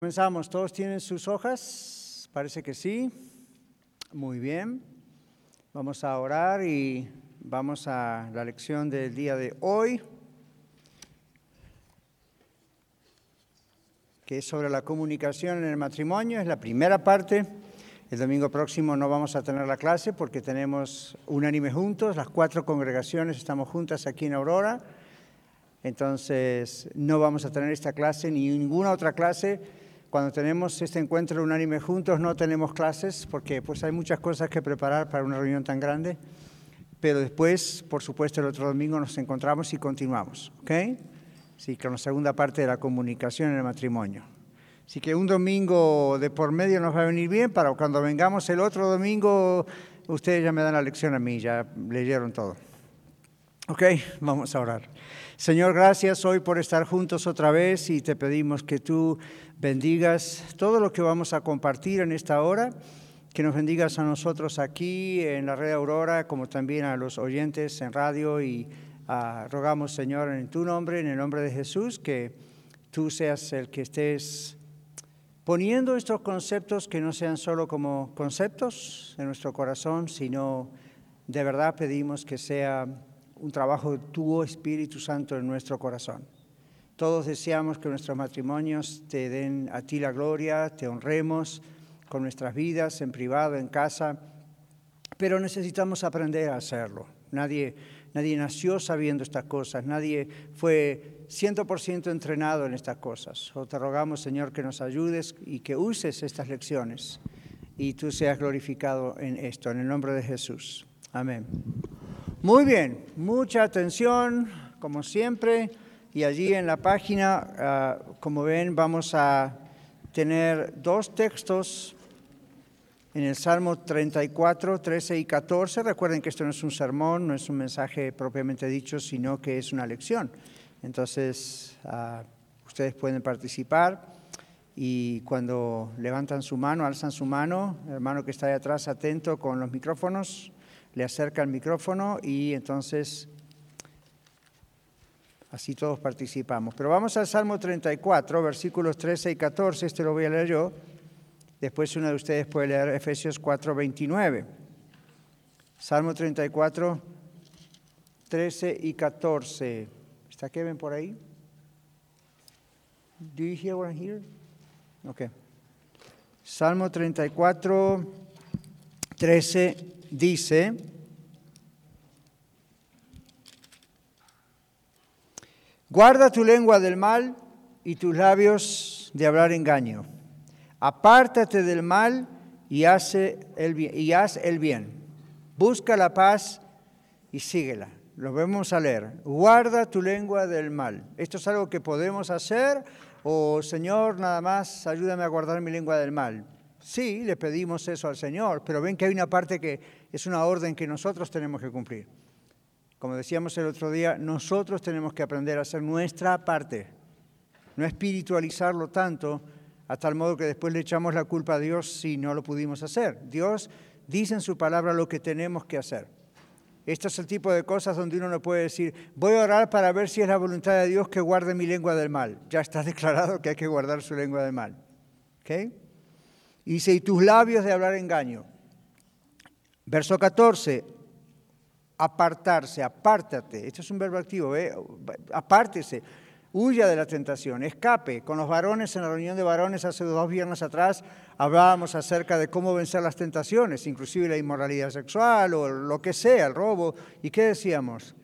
Comenzamos, ¿todos tienen sus hojas? Parece que sí. Muy bien. Vamos a orar y vamos a la lección del día de hoy, que es sobre la comunicación en el matrimonio. Es la primera parte. El domingo próximo no vamos a tener la clase porque tenemos unánime juntos, las cuatro congregaciones estamos juntas aquí en Aurora. Entonces no vamos a tener esta clase ni ninguna otra clase cuando tenemos este encuentro unánime juntos no tenemos clases porque pues hay muchas cosas que preparar para una reunión tan grande, pero después, por supuesto, el otro domingo nos encontramos y continuamos, ¿ok? Sí, con la segunda parte de la comunicación en el matrimonio. Así que un domingo de por medio nos va a venir bien para cuando vengamos el otro domingo, ustedes ya me dan la lección a mí, ya leyeron todo. Ok, vamos a orar. Señor, gracias hoy por estar juntos otra vez y te pedimos que tú bendigas todo lo que vamos a compartir en esta hora, que nos bendigas a nosotros aquí en la red Aurora, como también a los oyentes en radio y ah, rogamos, Señor, en tu nombre, en el nombre de Jesús, que tú seas el que estés poniendo estos conceptos que no sean solo como conceptos en nuestro corazón, sino de verdad pedimos que sea un trabajo de tu Espíritu Santo en nuestro corazón. Todos deseamos que nuestros matrimonios te den a ti la gloria, te honremos con nuestras vidas, en privado, en casa, pero necesitamos aprender a hacerlo. Nadie, nadie nació sabiendo estas cosas, nadie fue 100% entrenado en estas cosas. O te rogamos, Señor, que nos ayudes y que uses estas lecciones y tú seas glorificado en esto, en el nombre de Jesús. Amén. Muy bien, mucha atención, como siempre. Y allí en la página, ah, como ven, vamos a tener dos textos en el Salmo 34, 13 y 14. Recuerden que esto no es un sermón, no es un mensaje propiamente dicho, sino que es una lección. Entonces, ah, ustedes pueden participar y cuando levantan su mano, alzan su mano, hermano que está ahí atrás atento con los micrófonos, le acerca el micrófono y entonces Así todos participamos. Pero vamos al Salmo 34, versículos 13 y 14. Este lo voy a leer yo. Después uno de ustedes puede leer Efesios 4, 29. Salmo 34, 13 y 14. ¿Está Kevin por ahí? Do you hear what I hear? Okay. Salmo 34, 13 dice, Guarda tu lengua del mal y tus labios de hablar engaño. Apártate del mal y, y haz el bien. Busca la paz y síguela. Lo vemos a leer. Guarda tu lengua del mal. ¿Esto es algo que podemos hacer? O Señor, nada más, ayúdame a guardar mi lengua del mal. Sí, le pedimos eso al Señor, pero ven que hay una parte que es una orden que nosotros tenemos que cumplir. Como decíamos el otro día, nosotros tenemos que aprender a hacer nuestra parte, no espiritualizarlo tanto a tal modo que después le echamos la culpa a Dios si no lo pudimos hacer. Dios dice en su palabra lo que tenemos que hacer. Esto es el tipo de cosas donde uno no puede decir, voy a orar para ver si es la voluntad de Dios que guarde mi lengua del mal. Ya está declarado que hay que guardar su lengua del mal. ¿Okay? Y dice, y tus labios de hablar engaño. Verso 14, apartarse, apártate. Esto es un verbo activo, ¿eh? apártese, huya de la tentación, escape. Con los varones, en la reunión de varones hace dos viernes atrás, hablábamos acerca de cómo vencer las tentaciones, inclusive la inmoralidad sexual o lo que sea, el robo. ¿Y qué decíamos?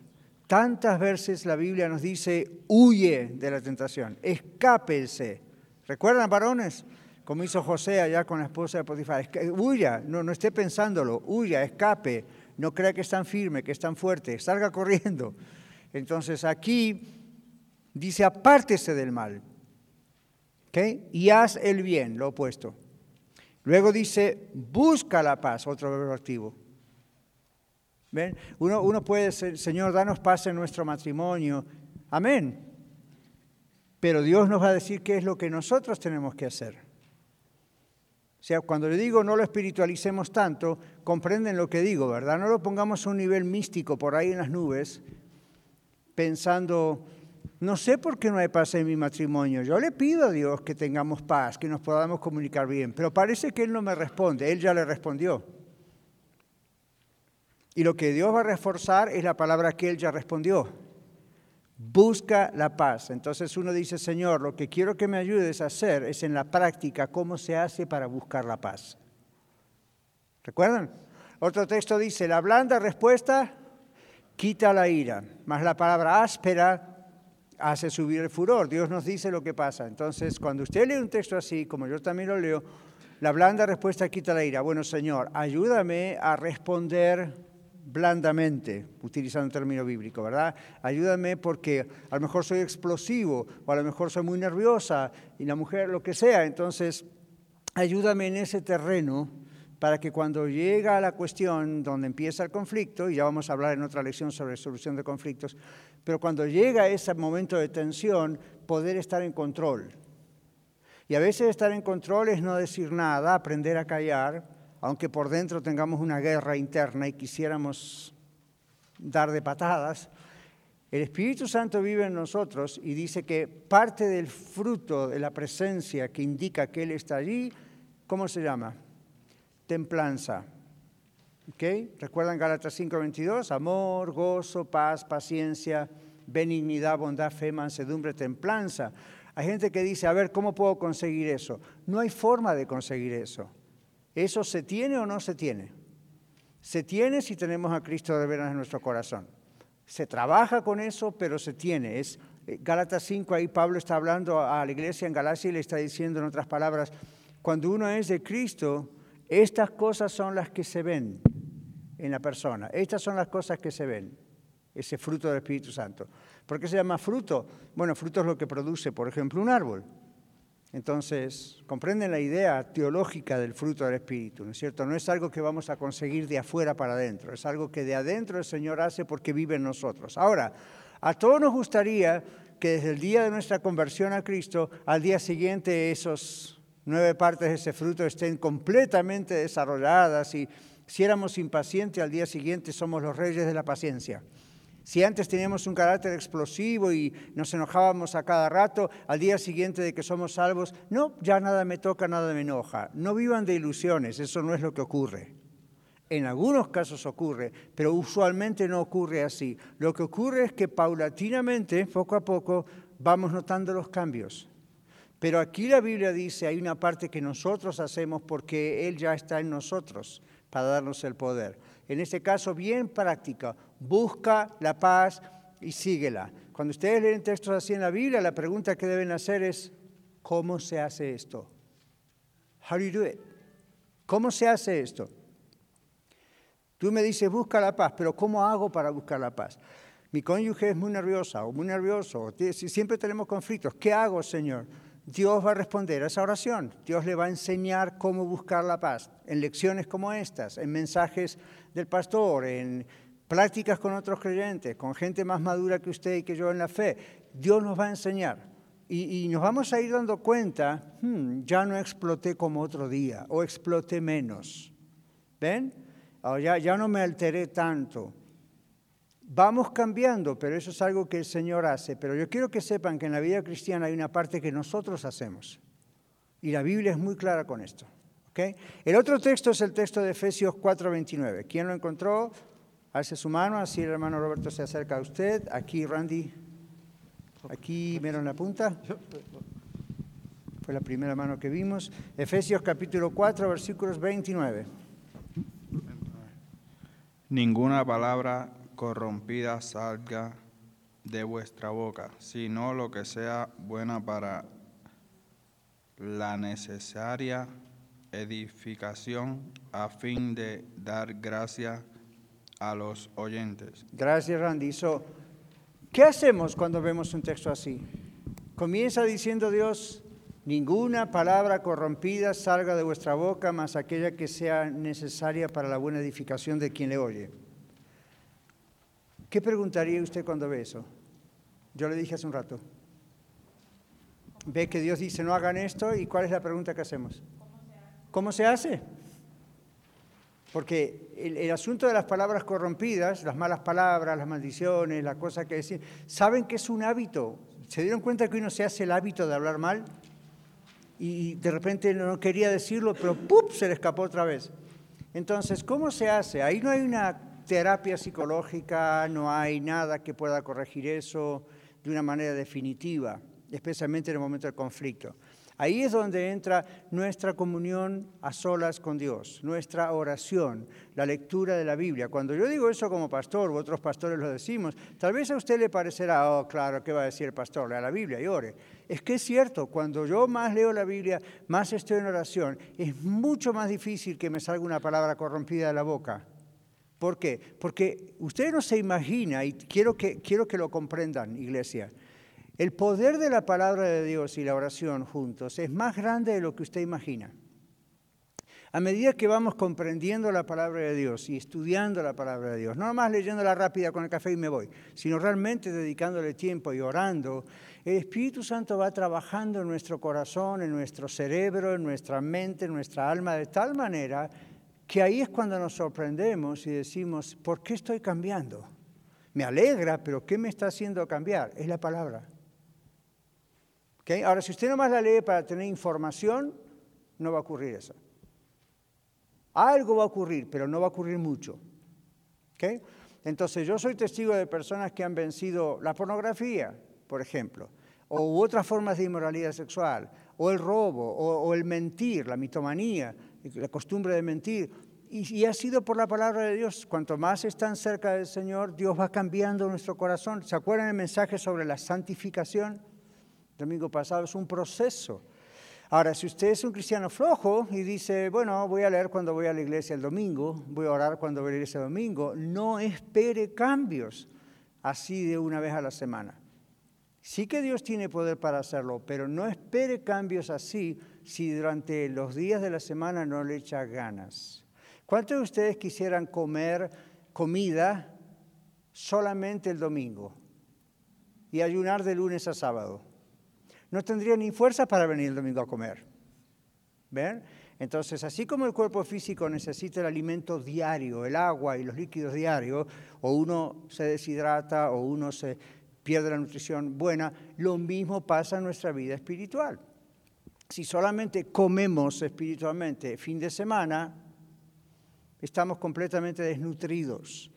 Tantas veces la Biblia nos dice, huye de la tentación, escápese. ¿Recuerdan, varones? Como hizo José allá con la esposa de Potifar. Huya, no, no esté pensándolo, huya, escape no crea que es tan firme, que es tan fuerte, salga corriendo. Entonces aquí dice, apártese del mal y haz el bien, lo opuesto. Luego dice, busca la paz, otro verbo activo. ¿Ven? Uno, uno puede decir, Señor, danos paz en nuestro matrimonio. Amén. Pero Dios nos va a decir qué es lo que nosotros tenemos que hacer. Sea, cuando le digo no lo espiritualicemos tanto, comprenden lo que digo, ¿verdad? No lo pongamos a un nivel místico por ahí en las nubes, pensando no sé por qué no hay paz en mi matrimonio. Yo le pido a Dios que tengamos paz, que nos podamos comunicar bien, pero parece que Él no me responde. Él ya le respondió. Y lo que Dios va a reforzar es la palabra que Él ya respondió. Busca la paz. Entonces uno dice, Señor, lo que quiero que me ayudes a hacer es en la práctica cómo se hace para buscar la paz. ¿Recuerdan? Otro texto dice, la blanda respuesta quita la ira, más la palabra áspera hace subir el furor. Dios nos dice lo que pasa. Entonces, cuando usted lee un texto así, como yo también lo leo, la blanda respuesta quita la ira. Bueno, Señor, ayúdame a responder blandamente, utilizando un término bíblico, ¿verdad? Ayúdame porque a lo mejor soy explosivo o a lo mejor soy muy nerviosa y la mujer lo que sea. Entonces, ayúdame en ese terreno para que cuando llega la cuestión donde empieza el conflicto, y ya vamos a hablar en otra lección sobre solución de conflictos, pero cuando llega ese momento de tensión, poder estar en control. Y a veces estar en control es no decir nada, aprender a callar, aunque por dentro tengamos una guerra interna y quisiéramos dar de patadas. El Espíritu Santo vive en nosotros y dice que parte del fruto de la presencia que indica que Él está allí, ¿cómo se llama? templanza. ¿Okay? ¿Recuerdan Gálatas 5:22? Amor, gozo, paz, paciencia, benignidad, bondad, fe, mansedumbre, templanza. Hay gente que dice, a ver, ¿cómo puedo conseguir eso? No hay forma de conseguir eso. ¿Eso se tiene o no se tiene? Se tiene si tenemos a Cristo de veras en nuestro corazón. Se trabaja con eso, pero se tiene. Es eh, Gálatas 5, ahí Pablo está hablando a la iglesia en Galacia y le está diciendo en otras palabras, cuando uno es de Cristo, estas cosas son las que se ven en la persona. Estas son las cosas que se ven, ese fruto del Espíritu Santo. ¿Por qué se llama fruto? Bueno, fruto es lo que produce, por ejemplo, un árbol. Entonces, comprenden la idea teológica del fruto del Espíritu, ¿no es cierto? No es algo que vamos a conseguir de afuera para adentro, es algo que de adentro el Señor hace porque vive en nosotros. Ahora, a todos nos gustaría que desde el día de nuestra conversión a Cristo, al día siguiente esos nueve partes de ese fruto estén completamente desarrolladas y si éramos impacientes al día siguiente somos los reyes de la paciencia. Si antes teníamos un carácter explosivo y nos enojábamos a cada rato, al día siguiente de que somos salvos, no, ya nada me toca, nada me enoja. No vivan de ilusiones, eso no es lo que ocurre. En algunos casos ocurre, pero usualmente no ocurre así. Lo que ocurre es que paulatinamente, poco a poco, vamos notando los cambios. Pero aquí la Biblia dice, hay una parte que nosotros hacemos porque Él ya está en nosotros para darnos el poder. En este caso, bien práctica, busca la paz y síguela. Cuando ustedes leen textos así en la Biblia, la pregunta que deben hacer es, ¿cómo se hace esto? How do you do it? ¿Cómo se hace esto? Tú me dices, busca la paz, pero ¿cómo hago para buscar la paz? Mi cónyuge es muy nerviosa o muy nervioso, siempre tenemos conflictos. ¿Qué hago, Señor? Dios va a responder a esa oración. Dios le va a enseñar cómo buscar la paz en lecciones como estas, en mensajes del pastor, en prácticas con otros creyentes, con gente más madura que usted y que yo en la fe. Dios nos va a enseñar. Y, nos vamos a ir dando cuenta, hmm, ya no exploté como otro día o exploté menos. ¿Ven? ya, no me alteré tanto. Vamos cambiando, pero eso es algo que el Señor hace. Pero yo quiero que sepan que en la vida cristiana hay una parte que nosotros hacemos. Y la Biblia es muy clara con esto. El otro texto es el texto de Efesios 4:29. ¿Quién lo encontró? Hace su mano, así el hermano Roberto se acerca a usted. Aquí, Randy. Aquí, en la punta. Fue la primera mano que vimos. Efesios capítulo 4, versículos 29. Ninguna palabra corrompida salga de vuestra boca, sino lo que sea buena para la necesaria edificación a fin de dar gracia los oyentes. Gracias, Randy. ¿Qué hacemos cuando vemos un texto así? Comienza diciendo Dios, ninguna palabra corrompida salga de vuestra boca, más aquella que sea necesaria para la buena edificación de quien le oye. ¿Qué preguntaría usted cuando ve eso? Yo le dije hace un rato. Ve que Dios dice no hagan esto y ¿cuál es la pregunta que hacemos? ¿Cómo se hace? Porque el, asunto de las palabras corrompidas, las malas palabras, las maldiciones, las cosas que decir, saben que es un hábito, ¿Se dieron cuenta que uno se hace el hábito de hablar mal? Y de repente no quería decirlo, pero ¡pup! se le escapó otra vez. Entonces, ¿cómo se hace? Ahí no hay una terapia psicológica, no hay nada que pueda corregir eso de una manera definitiva, especialmente en el momento del conflicto. Ahí es donde entra nuestra comunión a solas con Dios, nuestra oración, la lectura de la Biblia. Cuando yo digo eso como pastor, u otros pastores lo decimos, tal vez a usted le parecerá, oh, claro, ¿qué va a decir el pastor? Lea la Biblia y ore. Es que es cierto, cuando yo más leo la Biblia, más estoy en oración, es mucho más difícil que me salga una palabra corrompida de la boca. ¿Por qué? Porque usted no se imagina, y quiero que, quiero que lo comprendan, iglesia, el poder de la palabra de Dios y la oración juntos es más grande de lo que usted imagina. A medida que vamos comprendiendo la palabra de Dios y estudiando la palabra de Dios, no nomás leyéndola rápida con el café y me voy, sino realmente dedicándole tiempo y orando, el Espíritu Santo va trabajando en nuestro corazón, en nuestro cerebro, en nuestra mente, en nuestra alma, de tal manera que ahí es cuando nos sorprendemos y decimos, ¿por qué estoy cambiando? Me alegra, pero ¿qué me está haciendo cambiar? Es la palabra. Ahora, si usted nomás la lee para tener información, no va a ocurrir eso. Algo va a ocurrir, pero no va a ocurrir mucho. Entonces, yo soy testigo de personas que han vencido la pornografía, por ejemplo, o otras formas de inmoralidad sexual, o el robo, o, el mentir, la mitomanía, la costumbre de mentir. Y, y, ha sido por la palabra de Dios. Cuanto más están cerca del Señor, Dios va cambiando nuestro corazón. ¿Se acuerdan el mensaje sobre la santificación? Domingo pasado, es un proceso. Ahora, si usted es un cristiano flojo y dice, bueno, voy a leer cuando voy a la iglesia el domingo, voy a orar cuando voy a la iglesia el domingo, no espere cambios así de una vez a la semana. Sí que Dios tiene poder para hacerlo, pero no espere cambios así si durante los días de la semana no le echa ganas. ¿Cuántos de ustedes quisieran comer comida solamente el domingo y ayunar de lunes a sábado? No tendría ni fuerza para venir el domingo a comer. ¿Ven? Entonces, así como el cuerpo físico necesita el alimento diario, el agua y los líquidos diarios, o uno se deshidrata o uno se pierde la nutrición buena, lo mismo pasa en nuestra vida espiritual. Si solamente comemos espiritualmente fin de semana, estamos completamente desnutridos.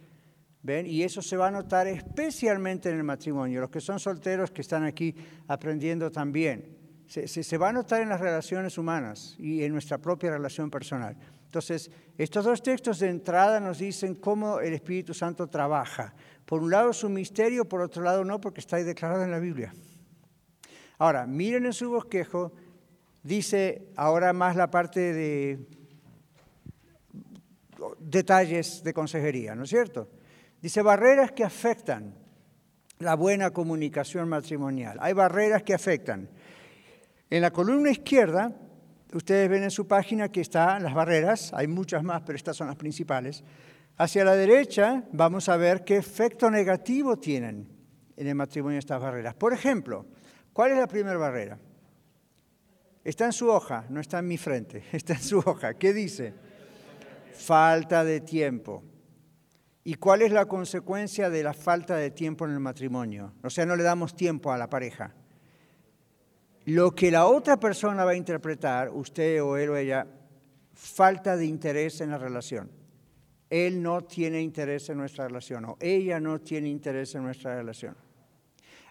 ¿Ven? Y eso se va a notar especialmente en el matrimonio. Los que son solteros que están aquí aprendiendo también. Se, se, va a notar en las relaciones humanas y en nuestra propia relación personal. Entonces, estos dos textos de entrada nos dicen cómo el Espíritu Santo trabaja. Por un lado su misterio, por otro lado no, porque está ahí declarado en la Biblia. Ahora, miren en su bosquejo, dice ahora más la parte de detalles de consejería, ¿no es cierto? Dice barreras que afectan la buena comunicación matrimonial. Hay barreras que afectan. En la columna izquierda, ustedes ven en su página que están las barreras, hay muchas más, pero estas son las principales. Hacia la derecha vamos a ver qué efecto negativo tienen en el matrimonio estas barreras. Por ejemplo, ¿cuál es la primera barrera? Está en su hoja, no está en mi frente, está en su hoja. ¿Qué dice? Falta de tiempo. ¿Y cuál es la consecuencia de la falta de tiempo en el matrimonio? O sea, no le damos tiempo a la pareja. Lo que la otra persona va a interpretar, usted o él o ella, falta de interés en la relación. Él no tiene interés en nuestra relación o ella no tiene interés en nuestra relación.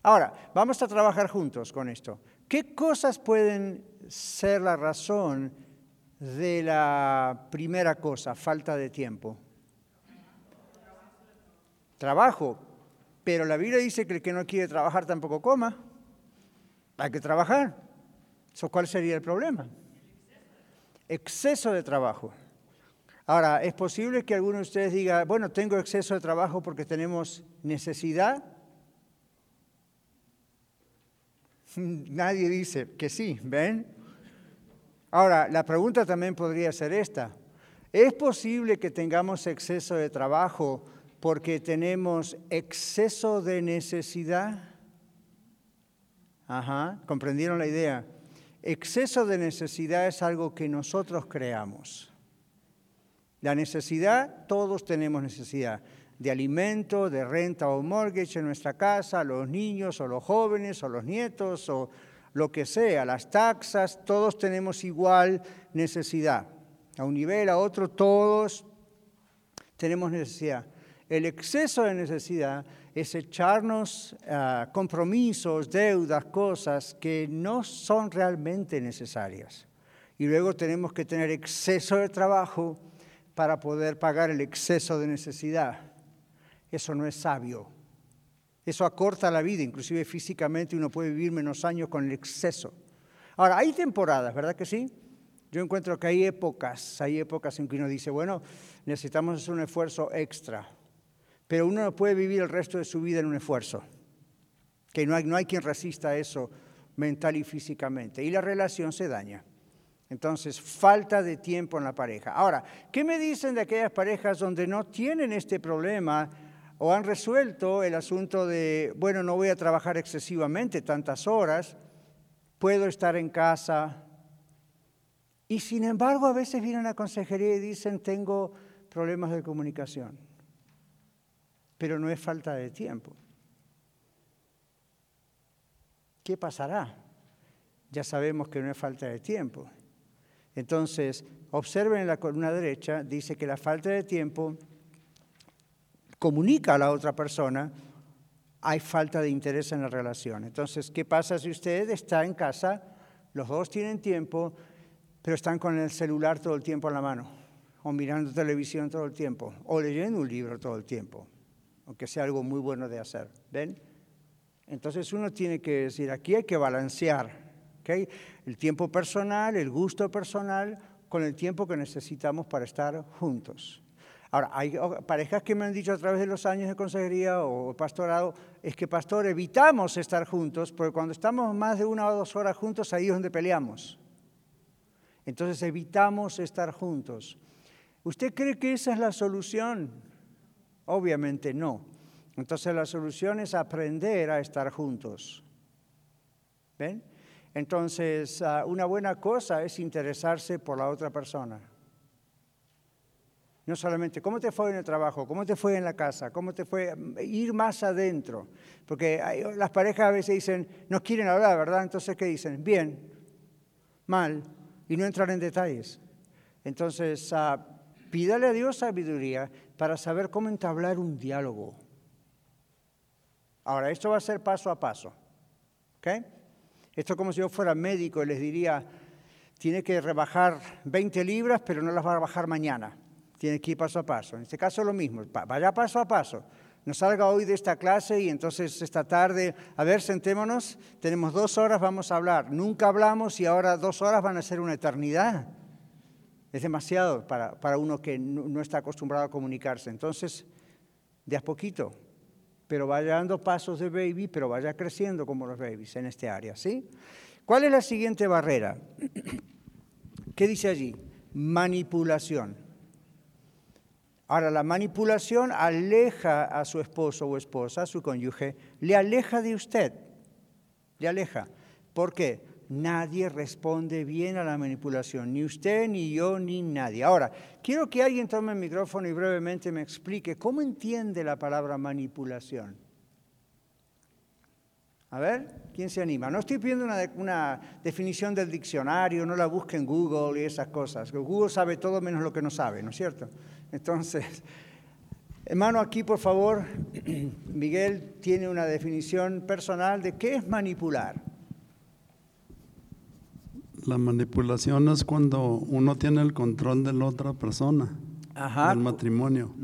Ahora, vamos a trabajar juntos con esto. ¿Qué cosas pueden ser la razón de la primera cosa, falta de tiempo? Trabajo, pero la Biblia dice que el que no quiere trabajar tampoco coma. Hay que trabajar. ¿Cuál sería el problema? Exceso de trabajo. Ahora, ¿es posible que alguno de ustedes diga, bueno, tengo exceso de trabajo porque tenemos necesidad? Nadie dice que sí, ¿ven? Ahora, la pregunta también podría ser esta. ¿Es posible que tengamos exceso de trabajo porque tenemos exceso de necesidad. Ajá, ¿comprendieron la idea? Exceso de necesidad es algo que nosotros creamos. La necesidad, todos tenemos necesidad. de alimento, de renta o mortgage en nuestra casa, los niños o los jóvenes o los nietos o lo que sea, las taxas, todos tenemos igual necesidad. A un nivel, a otro, todos tenemos necesidad. El exceso de necesidad es echarnos ah, compromisos, deudas, cosas que no son realmente necesarias. Y luego tenemos que tener exceso de trabajo para poder pagar el exceso de necesidad. Eso no es sabio. Eso acorta la vida, inclusive físicamente uno puede vivir menos años con el exceso. Ahora, hay temporadas, ¿verdad que sí? Yo encuentro que hay épocas, hay épocas en que uno dice, bueno, necesitamos hacer un esfuerzo extra, pero uno no puede vivir el resto de su vida en un esfuerzo, que no hay, no hay quien resista eso mental y físicamente, y la relación se daña. Entonces, falta de tiempo en la pareja. Ahora, ¿qué me dicen de aquellas parejas donde no tienen este problema o han resuelto el asunto de, bueno, no voy a trabajar excesivamente tantas horas, puedo estar en casa? Y sin embargo, a veces vienen a la consejería y dicen, tengo problemas de comunicación. Pero no es falta de tiempo. ¿Qué pasará? Ya sabemos que no es falta de tiempo. Entonces, observen en la columna derecha, dice que la falta de tiempo comunica a la otra persona, hay falta de interés en la relación. Entonces, ¿qué pasa si usted está en casa, los dos tienen tiempo, pero están con el celular todo el tiempo en la mano, o mirando televisión todo el tiempo, o leyendo un libro todo el tiempo, aunque sea algo muy bueno de hacer. ¿Ven? Entonces uno tiene que decir, aquí hay que balancear el tiempo personal, el gusto personal, con el tiempo que necesitamos para estar juntos. Ahora, hay parejas que me han dicho a través de los años de consejería o pastorado, es que pastor, evitamos estar juntos, porque cuando estamos más de una o dos horas juntos, ahí es donde peleamos. Entonces evitamos estar juntos. ¿Usted cree que esa es la solución? Obviamente no. Entonces la solución es aprender a estar juntos. ¿Ven? Entonces, ah, una buena cosa es interesarse por la otra persona. No solamente cómo te fue en el trabajo, cómo te fue en la casa, cómo te fue, ir más adentro. Porque las parejas a veces dicen, no quieren hablar, ¿verdad? Entonces, ¿qué dicen? Bien, mal, y no entrar en detalles. Entonces, uh, pídale a Dios sabiduría para saber cómo entablar un diálogo. Ahora, esto va a ser paso a paso. ¿Ok? Esto es como si yo fuera médico y les diría, tiene que rebajar 20 libras, pero no las va a bajar mañana. Tiene que ir paso a paso. En este caso lo mismo, vaya paso a paso. No salga hoy de esta clase y entonces esta tarde, a ver, sentémonos, tenemos dos horas, vamos a hablar. Nunca hablamos y ahora dos horas van a ser una eternidad. Es demasiado para, para uno que no, está acostumbrado a comunicarse. Entonces, de a poquito, pero vaya dando pasos de baby, pero vaya creciendo como los babies en este área, ¿sí? ¿Cuál es la siguiente barrera? ¿Qué dice allí? Manipulación. Ahora, la manipulación aleja a su esposo o esposa, a su cónyuge, le aleja de usted, le aleja. ¿Por qué? Nadie responde bien a la manipulación, ni usted, ni yo, ni nadie. Ahora, quiero que alguien tome el micrófono y brevemente me explique cómo entiende la palabra manipulación. A ver, ¿quién se anima? No estoy pidiendo una, definición del diccionario, no la busque en Google y esas cosas. Google sabe todo menos lo que no sabe, ¿no es cierto? Entonces, hermano, aquí por favor, Miguel tiene una definición personal de qué es manipular. La manipulación es cuando uno tiene el control de la otra persona, Ajá. del matrimonio.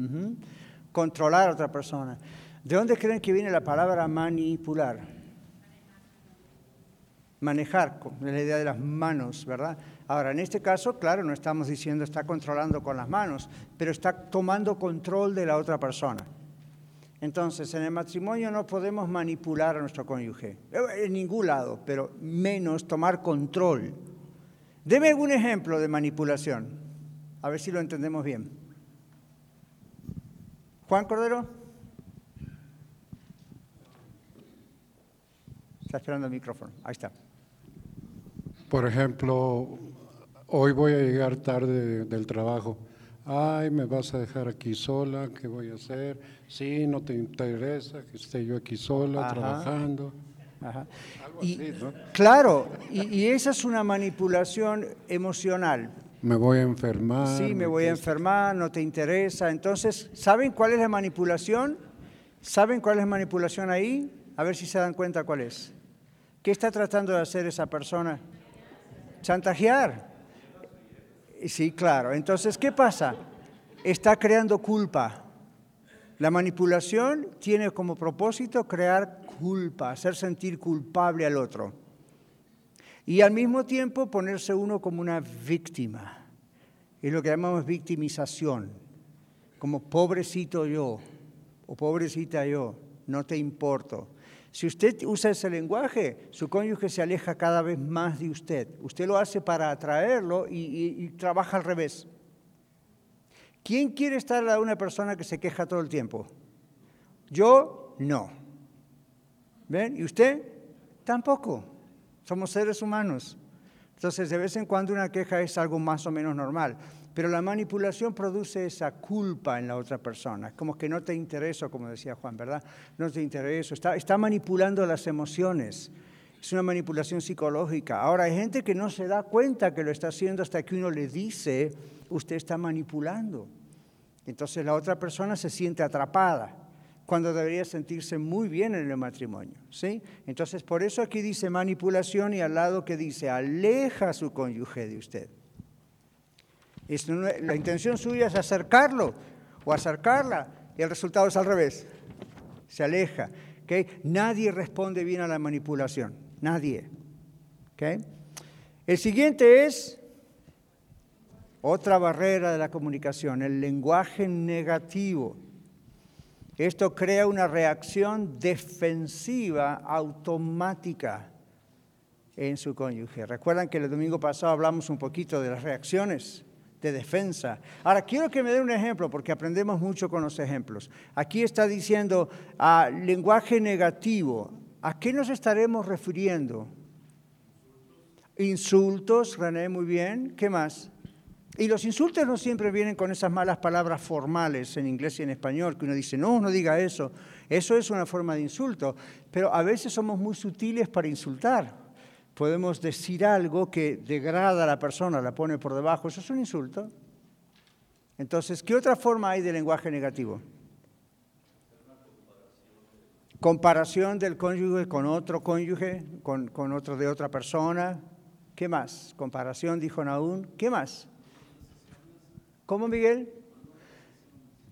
Controlar a otra persona. ¿De dónde creen que viene la palabra manipular? Manejar, la idea de las manos, ¿verdad? Ahora, en este caso, claro, no estamos diciendo está controlando con las manos, pero está tomando control de la otra persona. Entonces, en el matrimonio no podemos manipular a nuestro cónyuge, en ningún lado, pero menos tomar control. Deme algún ejemplo de manipulación, a ver si lo entendemos bien. Juan Cordero. Está esperando el micrófono. Ahí está. Por ejemplo, hoy voy a llegar tarde del trabajo. ay, me vas a dejar aquí sola, ¿qué voy a hacer? Sí, no te interesa que esté yo aquí sola trabajando. Y, Claro, y, esa es una manipulación emocional. Me voy a enfermar. Sí, me voy a enfermar, no te interesa. Entonces, ¿saben cuál es la manipulación? ¿Saben cuál es la manipulación ahí? A ver si se dan cuenta cuál es. ¿Qué está tratando de hacer esa persona? Chantajear. Sí, claro. Entonces, ¿qué pasa? Está creando culpa. La manipulación tiene como propósito crear culpa, hacer sentir culpable al otro. Y al mismo tiempo ponerse uno como una víctima. Es lo que llamamos victimización. Como pobrecito yo o pobrecita yo, no te importo. Si usted usa ese lenguaje, su cónyuge se aleja cada vez más de usted. Usted lo hace para atraerlo y, trabaja al revés. ¿Quién quiere estar de una persona que se queja todo el tiempo? Yo no. ¿Ven? ¿Y usted? Tampoco. Somos seres humanos. Entonces, de vez en cuando una queja es algo más o menos normal. Pero la manipulación produce esa culpa en la otra persona, como que no te interesa, como decía Juan, ¿verdad? No te interesa, está, está manipulando las emociones. Es una manipulación psicológica. Ahora, hay gente que no se da cuenta que lo está haciendo hasta que uno le dice, usted está manipulando. Entonces la otra persona se siente atrapada cuando debería sentirse muy bien en el matrimonio. ¿sí? Entonces, por eso aquí dice manipulación y al lado que dice, aleja a su cónyuge de usted la intención suya es acercarlo o acercarla y el resultado es al revés. Se aleja. Nadie responde bien a la manipulación. Nadie. El siguiente es otra barrera de la comunicación, el lenguaje negativo. Esto crea una reacción defensiva automática en su cónyuge. Recuerdan que el domingo pasado hablamos un poquito de las reacciones de defensa. Ahora, quiero que me dé un ejemplo, porque aprendemos mucho con los ejemplos. Aquí está diciendo ah, lenguaje negativo. ¿A qué nos estaremos refiriendo? Insultos, René, muy bien. ¿Qué más? Y los insultos no siempre vienen con esas malas palabras formales en inglés y en español, que uno dice, no, no diga eso. Eso es una forma de insulto, pero a veces somos muy sutiles para insultar podemos decir algo que degrada a la persona, la pone por debajo, eso es un insulto. Entonces, ¿qué otra forma hay de lenguaje negativo? Comparación del cónyuge con otro cónyuge, con, otro de otra persona. ¿Qué más? Comparación, dijo Naún. ¿Qué más? ¿Cómo, Miguel?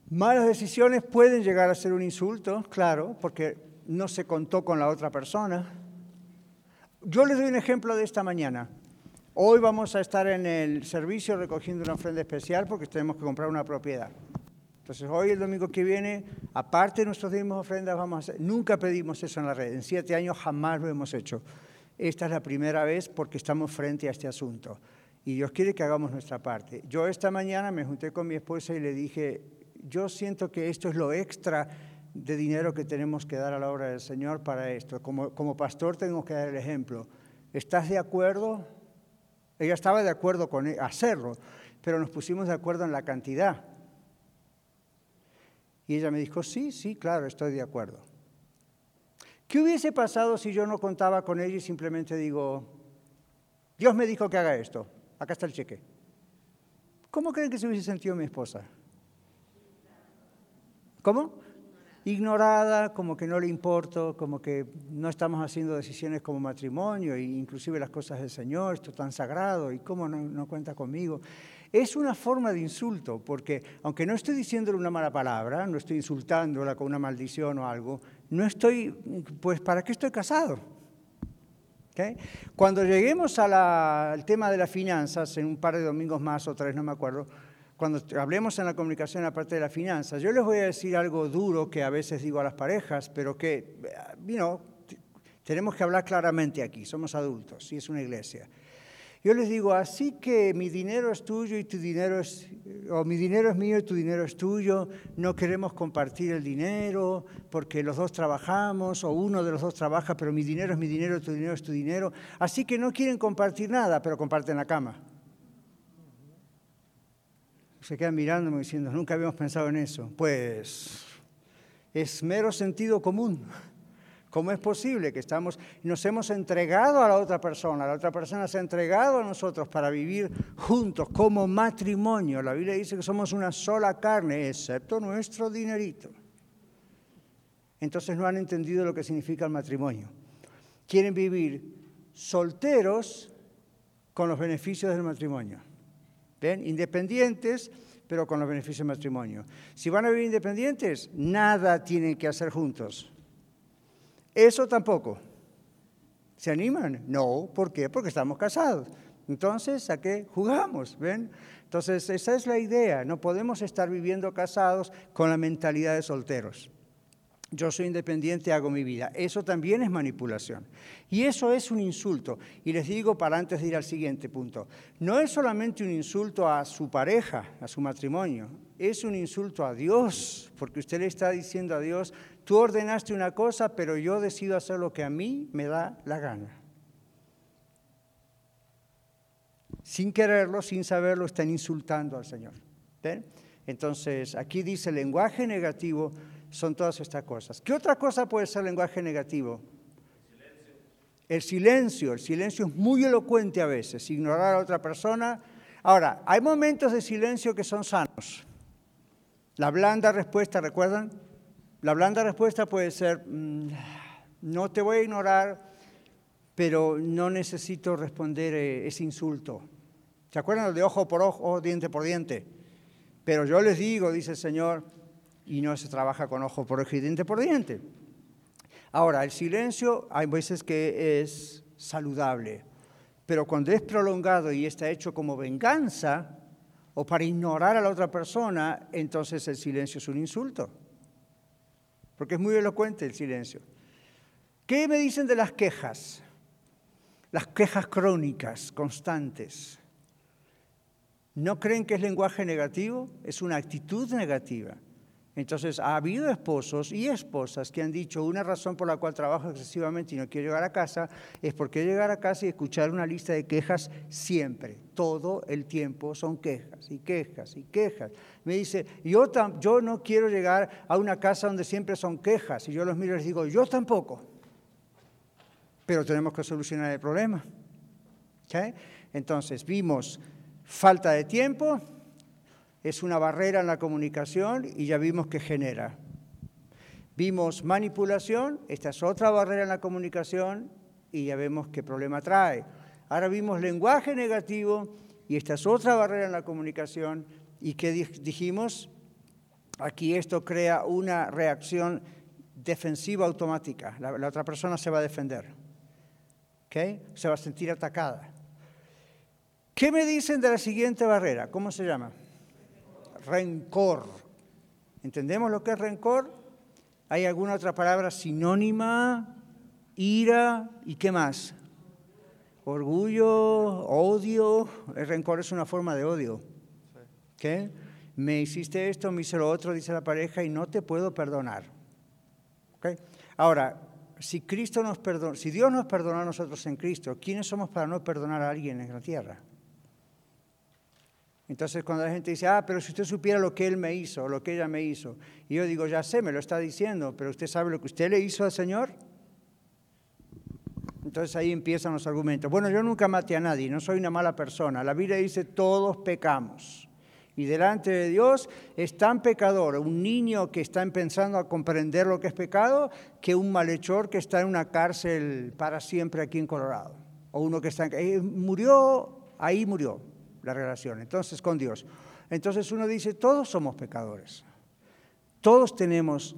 Malas decisiones pueden llegar a ser un insulto, claro, porque no se contó con la otra persona. Yo les doy un ejemplo de esta mañana. Hoy vamos a estar en el servicio recogiendo una ofrenda especial porque tenemos que comprar una propiedad. Entonces hoy, el domingo que viene, aparte de nuestros dimos ofrendas, vamos a hacer, nunca pedimos eso en la red. En siete años jamás lo hemos hecho. Esta es la primera vez porque estamos frente a este asunto. Y Dios quiere que hagamos nuestra parte. Yo esta mañana me junté con mi esposa y le dije, yo siento que esto es lo extra de dinero que tenemos que dar a la obra del Señor para esto. Como, como pastor tengo que dar el ejemplo. ¿Estás de acuerdo? Ella estaba de acuerdo con e, hacerlo, pero nos pusimos de acuerdo en la cantidad. Y ella me dijo, sí, sí, claro, estoy de acuerdo. ¿Qué hubiese pasado si yo no contaba con ella y simplemente digo, Dios me dijo que haga esto, acá está el cheque? ¿Cómo creen que se hubiese sentido mi esposa? ¿Cómo? ignorada, como que no le importo, como que no estamos haciendo decisiones como matrimonio, e inclusive las cosas del Señor, esto es tan sagrado, y cómo no, cuenta conmigo. Es una forma de insulto, porque aunque no estoy diciéndole una mala palabra, no estoy insultándola con una maldición o algo, no estoy, pues, ¿para qué estoy casado? Cuando lleguemos al tema de las finanzas, en un par de domingos más o tres, no me acuerdo, cuando hablemos en la comunicación aparte de la finanza, yo les voy a decir algo duro que a veces digo a las parejas, pero que, you tenemos que hablar claramente aquí, somos adultos y es una iglesia. Yo les digo, así que mi dinero es tuyo y tu dinero es, o mi dinero es mío y tu dinero es tuyo, no queremos compartir el dinero porque los dos trabajamos o uno de los dos trabaja, pero mi dinero es mi dinero, tu dinero es tu dinero, así que no quieren compartir nada, pero comparten la cama. Se quedan mirándome diciendo, nunca habíamos pensado en eso. Pues es mero sentido común. ¿Cómo es posible que estamos, nos hemos entregado a la otra persona, la otra persona se ha entregado a nosotros para vivir juntos como matrimonio? La Biblia dice que somos una sola carne, excepto nuestro dinerito. Entonces no han entendido lo que significa el matrimonio. Quieren vivir solteros con los beneficios del matrimonio. ¿Ven? Independientes, pero con los beneficios del matrimonio. Si van a vivir independientes, nada tienen que hacer juntos. Eso tampoco. ¿Se animan? No, ¿por qué? Porque estamos casados. Entonces, ¿a qué jugamos? ¿Ven? Entonces, esa es la idea. No podemos estar viviendo casados con la mentalidad de solteros yo soy independiente, hago mi vida. Eso también es manipulación. Y eso es un insulto. Y les digo para antes de ir al siguiente punto, no es solamente un insulto a su pareja, a su matrimonio, es un insulto a Dios, porque usted le está diciendo a Dios, tú ordenaste una cosa, pero yo decido hacer lo que a mí me da la gana. Sin quererlo, sin saberlo, están insultando al Señor. Entonces, aquí dice lenguaje negativo son todas estas cosas. ¿Qué otra cosa puede ser lenguaje negativo? El silencio. El silencio es muy elocuente a veces, ignorar a otra persona. Ahora, hay momentos de silencio que son sanos. La blanda respuesta, ¿recuerdan? La blanda respuesta puede ser, mm, no te voy a ignorar, pero no necesito responder eh, ese insulto. ¿Se acuerdan de ojo por ojo, diente por diente? Pero yo les digo, dice el Señor, y no se trabaja con ojo por ojo y diente por diente. Ahora, el silencio hay veces que es saludable, pero cuando es prolongado y está hecho como venganza o para ignorar a la otra persona, entonces el silencio es un insulto, porque es muy elocuente el silencio. ¿Qué me dicen de las quejas? Las quejas crónicas, constantes. ¿No creen que es lenguaje negativo? Es una actitud negativa. Entonces, ha habido esposos y esposas que han dicho una razón por la cual trabajo excesivamente y no quiero llegar a casa es porque llegar a casa y escuchar una lista de quejas siempre, todo el tiempo son quejas y quejas y quejas. Me dice, yo, yo no quiero llegar a una casa donde siempre son quejas y yo los miro y les digo, yo tampoco, pero tenemos que solucionar el problema. Entonces, vimos falta de tiempo, es una barrera en la comunicación y ya vimos que genera. Vimos manipulación, esta es otra barrera en la comunicación y ya vemos qué problema trae. Ahora vimos lenguaje negativo y esta es otra barrera en la comunicación y qué dijimos, aquí esto crea una reacción defensiva automática, la, otra persona se va a defender, se va a sentir atacada. ¿Qué me dicen de la siguiente barrera? ¿Cómo se llama? Rencor. ¿Entendemos lo que es rencor? ¿Hay alguna otra palabra sinónima? Ira y qué más? Orgullo, odio. El rencor es una forma de odio. ¿Qué? Me hiciste esto, me hice lo otro, dice la pareja, y no te puedo perdonar. Ahora, si, Cristo nos perdona, si Dios nos perdona a nosotros en Cristo, ¿quiénes somos para no perdonar a alguien en la tierra? Entonces cuando la gente dice, ah, pero si usted supiera lo que él me hizo, lo que ella me hizo, y yo digo, ya sé, me lo está diciendo, pero usted sabe lo que usted le hizo al Señor. Entonces ahí empiezan los argumentos. Bueno, yo nunca maté a nadie, no soy una mala persona. La Biblia dice, todos pecamos. Y delante de Dios es tan pecador un niño que está empezando a comprender lo que es pecado que un malhechor que está en una cárcel para siempre aquí en Colorado. O uno que está en... murió, ahí murió la relación, entonces con Dios. Entonces uno dice, todos somos pecadores, todos tenemos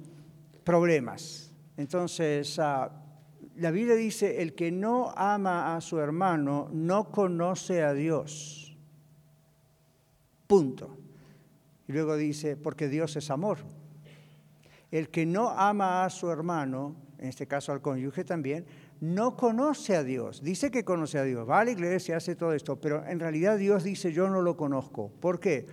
problemas. Entonces ah, la Biblia dice, el que no ama a su hermano no conoce a Dios. Punto. Y luego dice, porque Dios es amor. El que no ama a su hermano, en este caso al cónyuge también, no conoce a Dios. Dice que conoce a Dios, va a la iglesia, hace todo esto, pero en realidad Dios dice yo no lo conozco. ¿Por qué?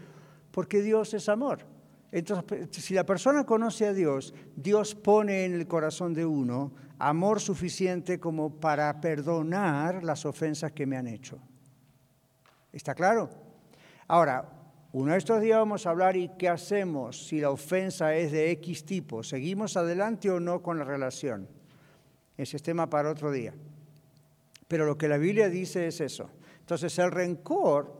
Porque Dios es amor. Entonces, si la persona conoce a Dios, Dios pone en el corazón de uno amor suficiente como para perdonar las ofensas que me han hecho. ¿Está claro? Ahora, Uno de estos días vamos a hablar y qué hacemos si la ofensa es de X tipo. ¿Seguimos adelante o no con la relación? Ese es tema para otro día. Pero lo que la Biblia dice es eso. Entonces el rencor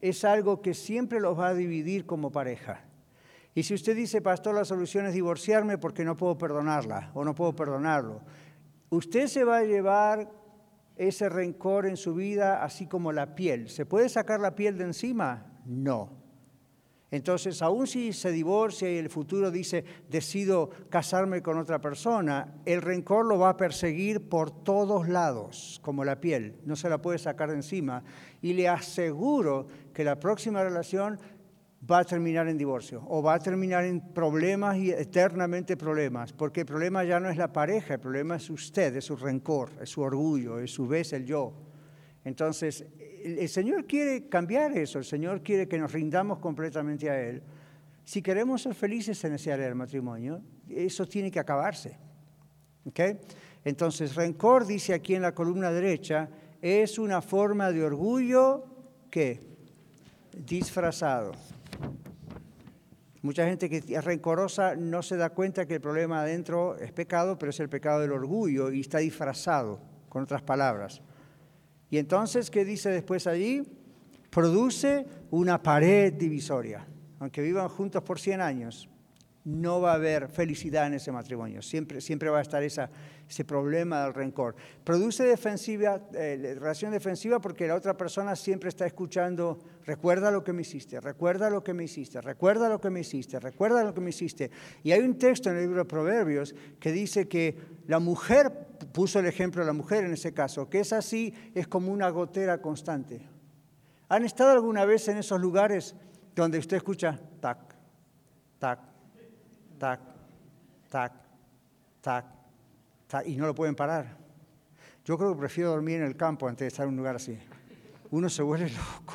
es algo que siempre los va a dividir como pareja. Y si usted dice, pastor, la solución es divorciarme porque no puedo perdonarla o no puedo perdonarlo, usted se va a llevar ese rencor en su vida así como la piel. ¿Se puede sacar la piel de encima? No. Entonces, aun si se divorcia y el futuro dice, decido casarme con otra persona, el rencor lo va a perseguir por todos lados, como la piel, no se la puede sacar de encima. Y le aseguro que la próxima relación va a terminar en divorcio o va a terminar en problemas y eternamente problemas, porque el problema ya no es la pareja, el problema es usted, es su rencor, es su orgullo, es su vez el yo. Entonces, el, Señor quiere cambiar eso, el Señor quiere que nos rindamos completamente a Él. Si queremos ser felices en ese área del matrimonio, eso tiene que acabarse. ¿Okay? Entonces, rencor, dice aquí en la columna derecha, es una forma de orgullo que disfrazado. Mucha gente que es rencorosa no se da cuenta que el problema adentro es pecado, pero es el pecado del orgullo y está disfrazado, con otras palabras. Y entonces, ¿qué dice después allí? Produce una pared divisoria. Aunque vivan juntos por 100 años, no va a haber felicidad en ese matrimonio. Siempre, siempre va a estar ese problema del rencor. Produce defensiva, eh, relación defensiva porque la otra persona siempre está escuchando, recuerda lo que me hiciste, recuerda lo que me hiciste, recuerda lo que me hiciste, recuerda lo que me hiciste. Y hay un texto en el libro de Proverbios que dice que la mujer puso el ejemplo de la mujer en ese caso, que es así, es como una gotera constante. ¿Han estado alguna vez en esos lugares donde usted escucha tac, tac, tac, tac, tac, tac, y no lo pueden parar? Yo creo que prefiero dormir en el campo antes de estar en un lugar así. Uno se vuelve loco,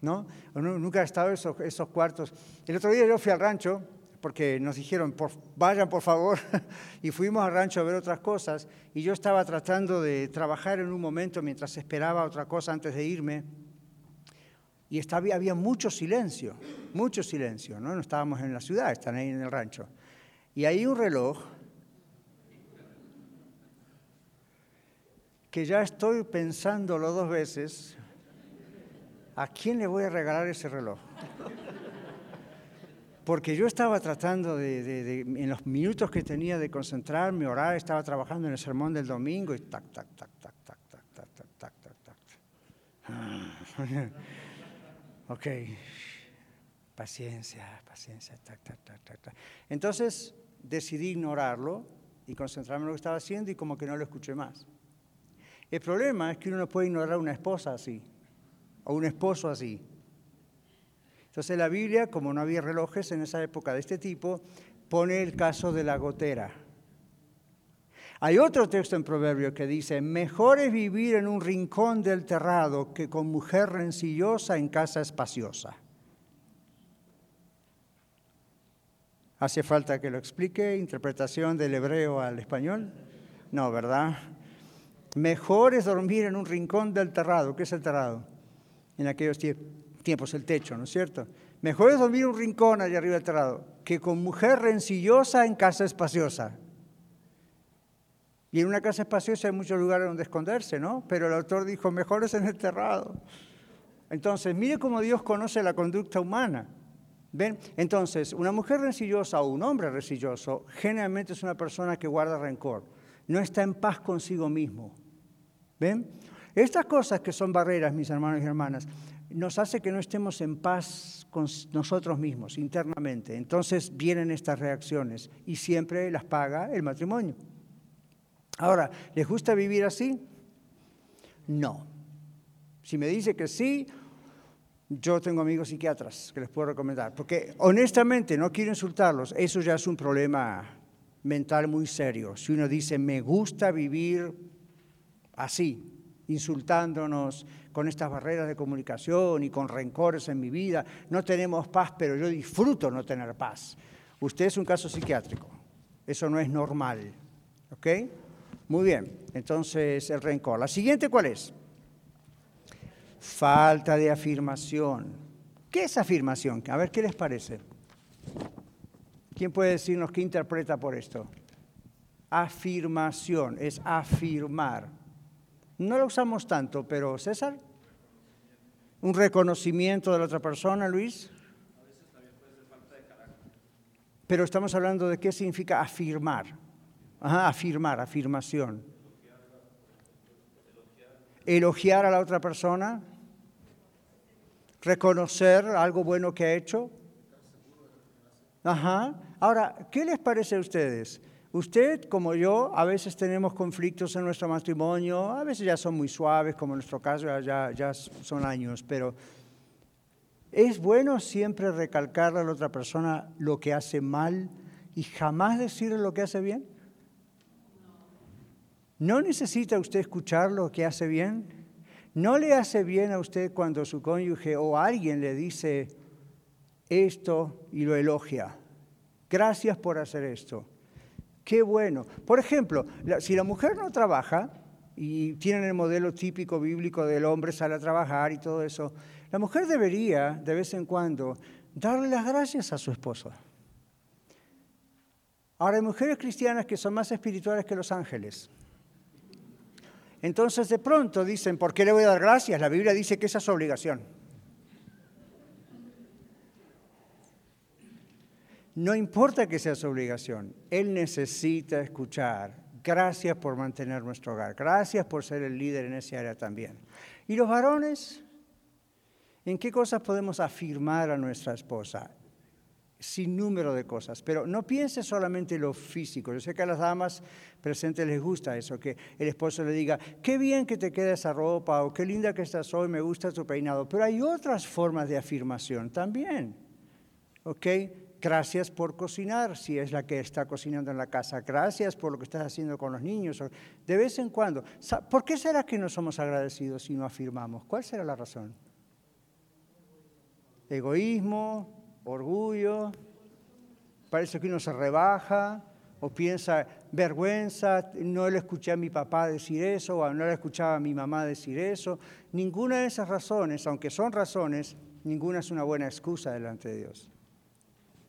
¿no? nunca ha estado en esos, esos cuartos. El otro día yo fui al rancho porque nos dijeron, vayan por favor, y fuimos al rancho a ver otras cosas, y yo estaba tratando de trabajar en un momento mientras esperaba otra cosa antes de irme, y estaba, había mucho silencio, mucho silencio, ¿no? no estábamos en la ciudad, están ahí en el rancho. Y ahí un reloj que ya estoy pensándolo dos veces, ¿a quién le voy a regalar ese reloj? porque yo estaba tratando de, en los minutos que tenía de concentrarme, orar, estaba trabajando en el sermón del domingo y tac, tac, tac, tac, tac, tac, tac, tac, tac, tac, tac. Ok, paciencia, paciencia, tac, tac, tac. Entonces decidí ignorarlo y concentrarme en lo que estaba haciendo y como que no lo escuché más. El problema es que uno no puede ignorar a una esposa así, o un esposo así. Entonces la Biblia, como no había relojes en esa época de este tipo, pone el caso de la gotera. Hay otro texto en Proverbio que dice, mejor es vivir en un rincón del terrado que con mujer rencillosa en casa espaciosa. ¿Hace falta que lo explique? ¿Interpretación del hebreo al español? No, ¿verdad? Mejor es dormir en un rincón del terrado. ¿Qué es el terrado? En aquellos tiempos el techo, ¿no es cierto? Mejor es dormir en un rincón allá arriba del terrado que con mujer rencillosa en casa espaciosa. Y en una casa espaciosa hay muchos lugares donde esconderse, ¿no? Pero el autor dijo, mejor es en el terrado. Entonces, mire cómo Dios conoce la conducta humana. ¿Ven? Entonces, una mujer rencillosa o un hombre rencilloso generalmente es una persona que guarda rencor. No está en paz consigo mismo. ¿Ven? Estas cosas que son barreras, mis hermanos y hermanas, nos hace que no estemos en paz con nosotros mismos internamente. Entonces vienen estas reacciones y siempre las paga el matrimonio. Ahora, ¿les gusta vivir así? No. Si me dice que sí, yo tengo amigos psiquiatras que les puedo recomendar, porque honestamente no quiero insultarlos, eso ya es un problema mental muy serio. Si uno dice, me gusta vivir así, insultándonos con estas barreras de comunicación y con rencores en mi vida. No tenemos paz, pero yo disfruto no tener paz. Usted es un caso psiquiátrico. Eso no es normal. ¿Ok? Muy bien. Entonces, el rencor. La siguiente, ¿cuál es? Falta de afirmación. ¿Qué es afirmación? A ver, ¿qué les parece? ¿Quién puede decirnos qué interpreta por esto? Afirmación, es afirmar. No lo usamos tanto, pero César, un reconocimiento de la otra persona, Luis. Pero estamos hablando de qué significa afirmar. Afirmar, afirmación. Elogiar a la otra persona. Reconocer algo bueno que ha hecho. Ajá. Ahora, ¿qué les parece a ustedes? Usted, como yo, a veces tenemos conflictos en nuestro matrimonio, a veces ya son muy suaves, como en nuestro caso ya, ya son años, pero es bueno siempre recalcarle a la otra persona lo que hace mal y jamás decirle lo que hace bien. ¿No necesita usted escuchar lo que hace bien? ¿No le hace bien a usted cuando su cónyuge o alguien le dice esto y lo elogia? Gracias por hacer esto. Qué bueno. Por ejemplo, si la mujer no trabaja y tienen el modelo típico bíblico del hombre sale a trabajar y todo eso, la mujer debería de vez en cuando darle las gracias a su esposo. Ahora hay mujeres cristianas que son más espirituales que los ángeles. Entonces de pronto dicen, ¿por qué le voy a dar gracias? La Biblia dice que esa es su obligación. No importa que sea su obligación, Él necesita escuchar. Gracias por mantener nuestro hogar. Gracias por ser el líder en esa área también. ¿Y los varones? ¿En qué cosas podemos afirmar a nuestra esposa? Sin número de cosas, pero no piense solamente en lo físico. Yo sé que a las damas presentes les gusta eso, que el esposo le diga, qué bien que te queda esa ropa o qué linda que estás hoy, me gusta tu peinado. Pero hay otras formas de afirmación también. ¿Ok? Gracias por cocinar, si es la que está cocinando en la casa. Gracias por lo que estás haciendo con los niños. De vez en cuando. ¿Por qué será que no somos agradecidos si no afirmamos? ¿Cuál será la razón? Egoísmo, orgullo. Parece que uno se rebaja o piensa vergüenza, no le escuché a mi papá decir eso o no le escuchaba a mi mamá decir eso. Ninguna de esas razones, aunque son razones, ninguna es una buena excusa delante de Dios.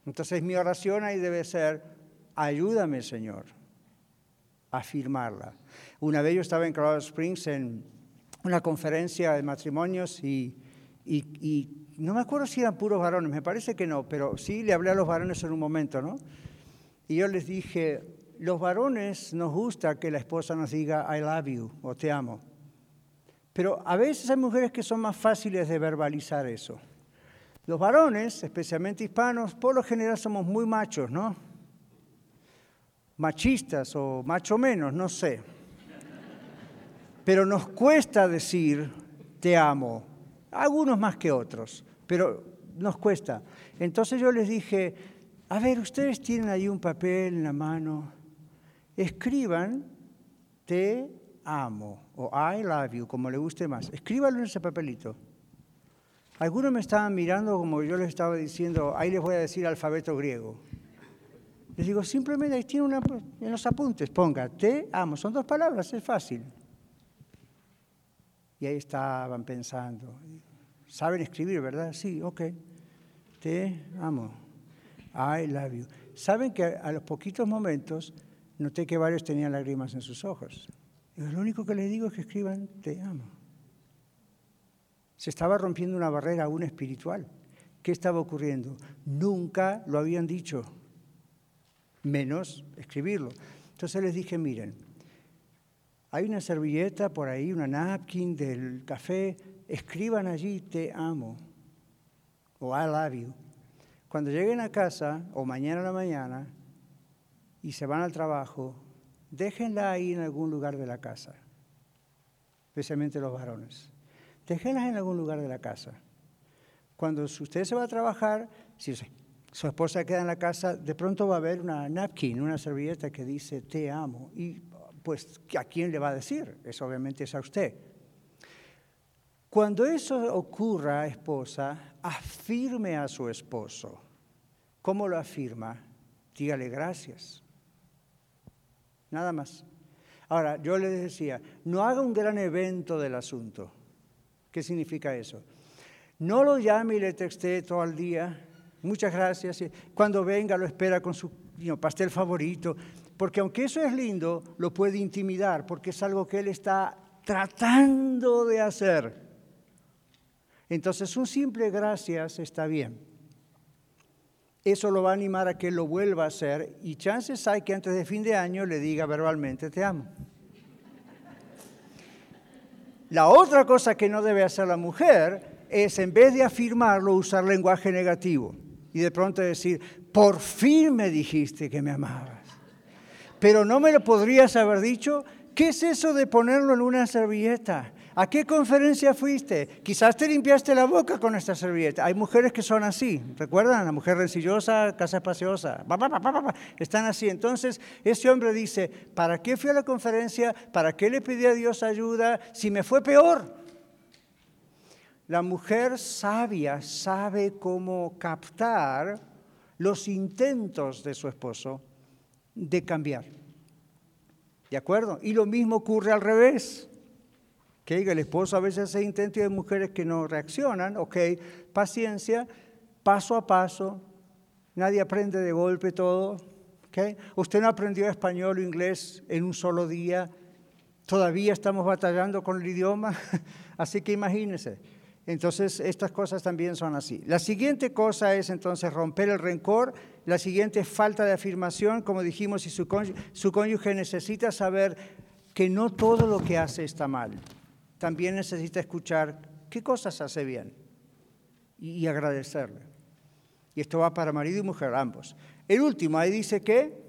Entonces mi oración ahí debe ser, ayúdame Señor a firmarla. Una vez yo estaba en Colorado Springs en una conferencia de matrimonios y, no me acuerdo si eran puros varones, me parece que no, pero sí le hablé a los varones en un momento, ¿no? Y yo les dije, los varones nos gusta que la esposa nos diga I love you o te amo. Pero a veces hay mujeres que son más fáciles de verbalizar eso. Los varones, especialmente hispanos, por lo general somos muy machos, ¿no? Machistas o macho menos, no sé. Pero nos cuesta decir te amo, algunos más que otros, pero nos cuesta. Entonces yo les dije, a ver, ustedes tienen ahí un papel en la mano, escriban te amo o I love you, como le guste más. Escríbanlo en ese papelito. Algunos me estaban mirando como yo les estaba diciendo, ahí les voy a decir alfabeto griego. Les digo, simplemente ahí tiene una, en los apuntes, ponga, te amo, son dos palabras, es fácil. Y ahí estaban pensando, saben escribir, ¿verdad? Sí, ok, te amo, I love you. Saben que a los poquitos momentos noté que varios tenían lágrimas en sus ojos. Y lo único que les digo es que escriban, te amo. Se estaba rompiendo una barrera aún espiritual. ¿Qué estaba ocurriendo? Nunca lo habían dicho, menos escribirlo. Entonces les dije, miren, hay una servilleta por ahí, una napkin del café, escriban allí, te amo, o I love you. Cuando lleguen a casa, o mañana a la mañana, y se van al trabajo, déjenla ahí en algún lugar de la casa, especialmente los varones. Déjenlas en algún lugar de la casa. Cuando usted se va a trabajar, si su esposa queda en la casa, de pronto va a haber una napkin, una servilleta que dice te amo. Y pues, ¿a quién le va a decir? Eso obviamente es a usted. Cuando eso ocurra, esposa, afirme a su esposo. ¿Cómo lo afirma? Dígale gracias. Nada más. Ahora, yo le decía, no haga un gran evento del asunto. ¿Qué significa eso? No lo llame y le texte todo el día. Muchas gracias. Cuando venga lo espera con su pastel favorito. Porque aunque eso es lindo, lo puede intimidar porque es algo que él está tratando de hacer. Entonces un simple gracias está bien. Eso lo va a animar a que lo vuelva a hacer y chances hay que antes de fin de año le diga verbalmente te amo. La otra cosa que no debe hacer la mujer es en vez de afirmarlo usar lenguaje negativo y de pronto decir, por fin me dijiste que me amabas. Pero no me lo podrías haber dicho. ¿Qué es eso de ponerlo en una servilleta? ¿A qué conferencia fuiste? Quizás te limpiaste la boca con esta servilleta. Hay mujeres que son así, ¿recuerdan? La mujer rencillosa, casa espaciosa, están así. Entonces, ese hombre dice, ¿para qué fui a la conferencia? ¿Para qué le pedí a Dios ayuda? Si me fue peor. La mujer sabia sabe cómo captar los intentos de su esposo de cambiar. ¿De acuerdo? Y lo mismo ocurre al revés. Que el esposo a veces hace intentos hay mujeres que no reaccionan. Ok, paciencia, paso a paso. Nadie aprende de golpe todo. ¿okay? Usted no aprendió español o inglés en un solo día. Todavía estamos batallando con el idioma. Así que imagínese. Entonces, estas cosas también son así. La siguiente cosa es entonces romper el rencor. La siguiente es falta de afirmación. Como dijimos, si su su cónyuge necesita saber que no todo lo que hace está mal también necesita escuchar qué cosas hace bien y, agradecerle. Y esto va para marido y mujer, ambos. El último, ahí dice que...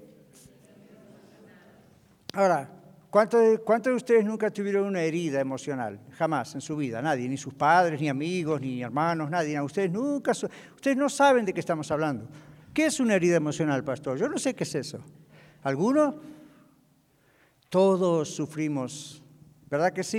Ahora, ¿cuántos de, ¿cuántos de ustedes nunca tuvieron una herida emocional? Jamás en su vida, nadie, ni sus padres, ni amigos, ni hermanos, nadie. Ustedes nunca, ustedes no saben de qué estamos hablando. ¿Qué es una herida emocional, pastor? Yo no sé qué es eso. ¿Alguno? Todos sufrimos, ¿verdad que sí?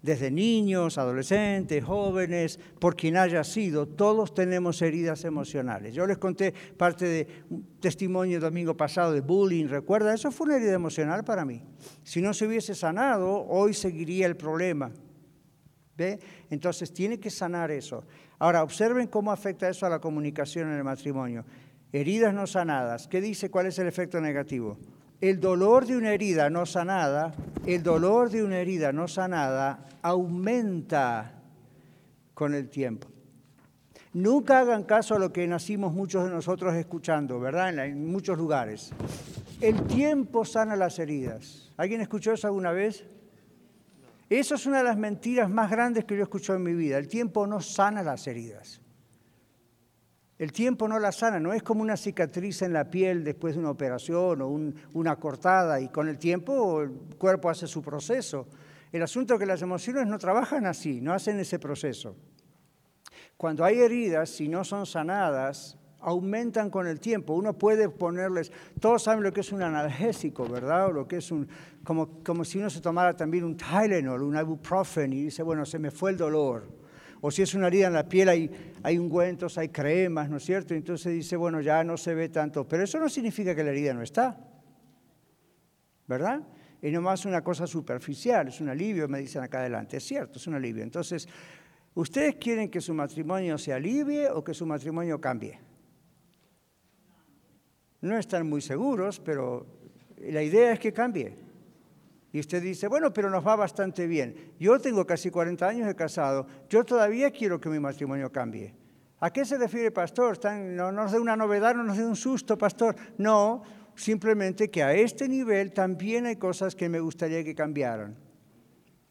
desde niños, adolescentes, jóvenes, por quien haya sido, todos tenemos heridas emocionales. Yo les conté parte de un testimonio el domingo pasado de bullying, ¿recuerda? Eso fue una herida emocional para mí. Si no se hubiese sanado, hoy seguiría el problema. ¿Ve? Entonces tiene que sanar eso. Ahora, observen cómo afecta eso a la comunicación en el matrimonio. Heridas no sanadas. ¿Qué dice? ¿Cuál es el efecto negativo? El dolor de una herida no sanada, el dolor de una herida no sanada aumenta con el tiempo. Nunca hagan caso a lo que nacimos muchos de nosotros escuchando, ¿verdad? En, muchos lugares. El tiempo sana las heridas. ¿Alguien escuchó eso alguna vez? Eso es una de las mentiras más grandes que yo he escuchado en mi vida. El tiempo no sana las heridas. El tiempo no la sana, no es como una cicatriz en la piel después de una operación o una cortada y con el tiempo el cuerpo hace su proceso. El asunto es que las emociones no trabajan así, no hacen ese proceso. Cuando hay heridas, si no son sanadas, aumentan con el tiempo. Uno puede ponerles, todos saben lo que es un analgésico, ¿verdad? O lo que es un, como, como si uno se tomara también un Tylenol, un ibuprofen y dice, bueno, se me fue el dolor o si es una herida en la piel, hay, ungüentos, hay cremas, ¿no es cierto? Entonces dice, bueno, ya no se ve tanto. Pero eso no significa que la herida no está. ¿Verdad? Es nomás una cosa superficial, es un alivio, me dicen acá adelante. Es cierto, es un alivio. Entonces, ¿ustedes quieren que su matrimonio se alivie o que su matrimonio cambie? No están muy seguros, pero la idea es que cambie. Y usted dice, bueno, pero nos va bastante bien. Yo tengo casi 40 años de casado, yo todavía quiero que mi matrimonio cambie. ¿A qué se refiere, pastor? No nos dé una novedad, no nos dé un susto, pastor. No, simplemente que a este nivel también hay cosas que me gustaría que cambiaran.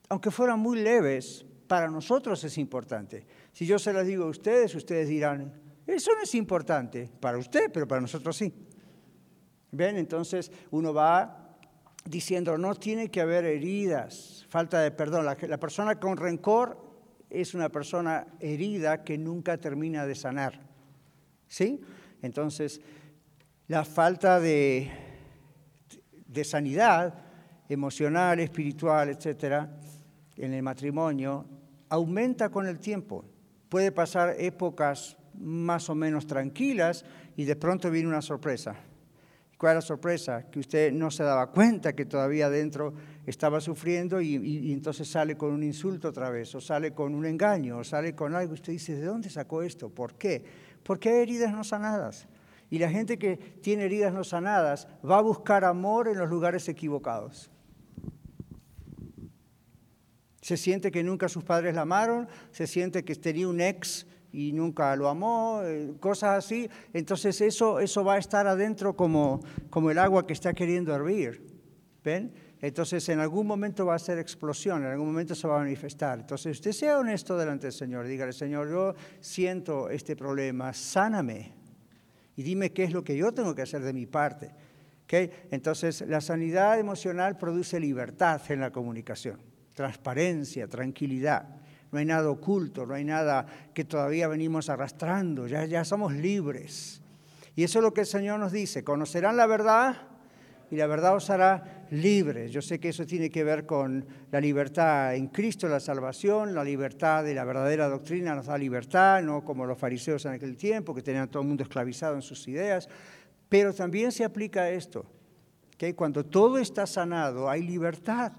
Aunque fueran muy leves, para nosotros es importante. Si yo se las digo a ustedes, ustedes dirán, eso no es importante para usted, pero para nosotros sí. ¿Ven? Entonces uno va diciendo, no tiene que haber heridas, falta de perdón. La, persona con rencor es una persona herida que nunca termina de sanar. ¿Sí? Entonces, la falta de, de sanidad emocional, espiritual, etcétera, en el matrimonio, aumenta con el tiempo. Puede pasar épocas más o menos tranquilas y de pronto viene una sorpresa. ¿Cuál es la sorpresa? Que usted no se daba cuenta que todavía dentro estaba sufriendo y, entonces sale con un insulto otra vez, o sale con un engaño, o sale con algo. Usted dice, ¿de dónde sacó esto? ¿Por qué? Porque hay heridas no sanadas. Y la gente que tiene heridas no sanadas va a buscar amor en los lugares equivocados. Se siente que nunca sus padres la amaron, se siente que tenía un ex y nunca lo amó, eh, cosas así. Entonces eso, eso va a estar adentro como, como el agua que está queriendo hervir. ¿Ven? Entonces en algún momento va a ser explosión, en algún momento se va a manifestar. Entonces usted sea honesto delante del Señor, dígale, Señor, yo siento este problema, sáname y dime qué es lo que yo tengo que hacer de mi parte. ¿Okay? Entonces la sanidad emocional produce libertad en la comunicación, transparencia, tranquilidad. No hay nada oculto, no hay nada que todavía venimos arrastrando, ya, ya somos libres. Y eso es lo que el Señor nos dice, conocerán la verdad y la verdad os hará libres. Yo sé que eso tiene que ver con la libertad en Cristo, la salvación, la libertad de la verdadera doctrina nos da libertad, no como los fariseos en aquel tiempo, que tenían a todo el mundo esclavizado en sus ideas, pero también se aplica a esto, que cuando todo está sanado hay libertad.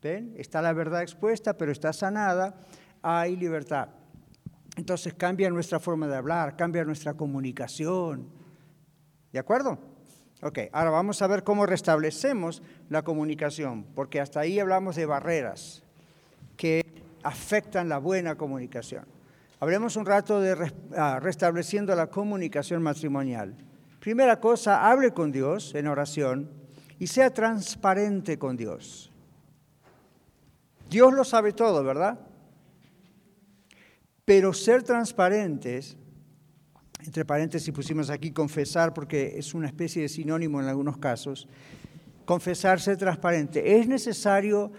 ¿Ven? Está la verdad expuesta, pero está sanada, hay libertad. Entonces cambia nuestra forma de hablar, cambia nuestra comunicación. ¿De acuerdo? Ok, ahora vamos a ver cómo restablecemos la comunicación, porque hasta ahí hablamos de barreras que afectan la buena comunicación. Hablemos un rato de ah, restableciendo la comunicación matrimonial. Primera cosa, hable con Dios en oración y sea transparente con Dios. Dios lo sabe todo, ¿verdad? Pero ser transparentes entre paréntesis pusimos aquí confesar porque es una especie de sinónimo en algunos casos, confesar, ser transparente. Es necesario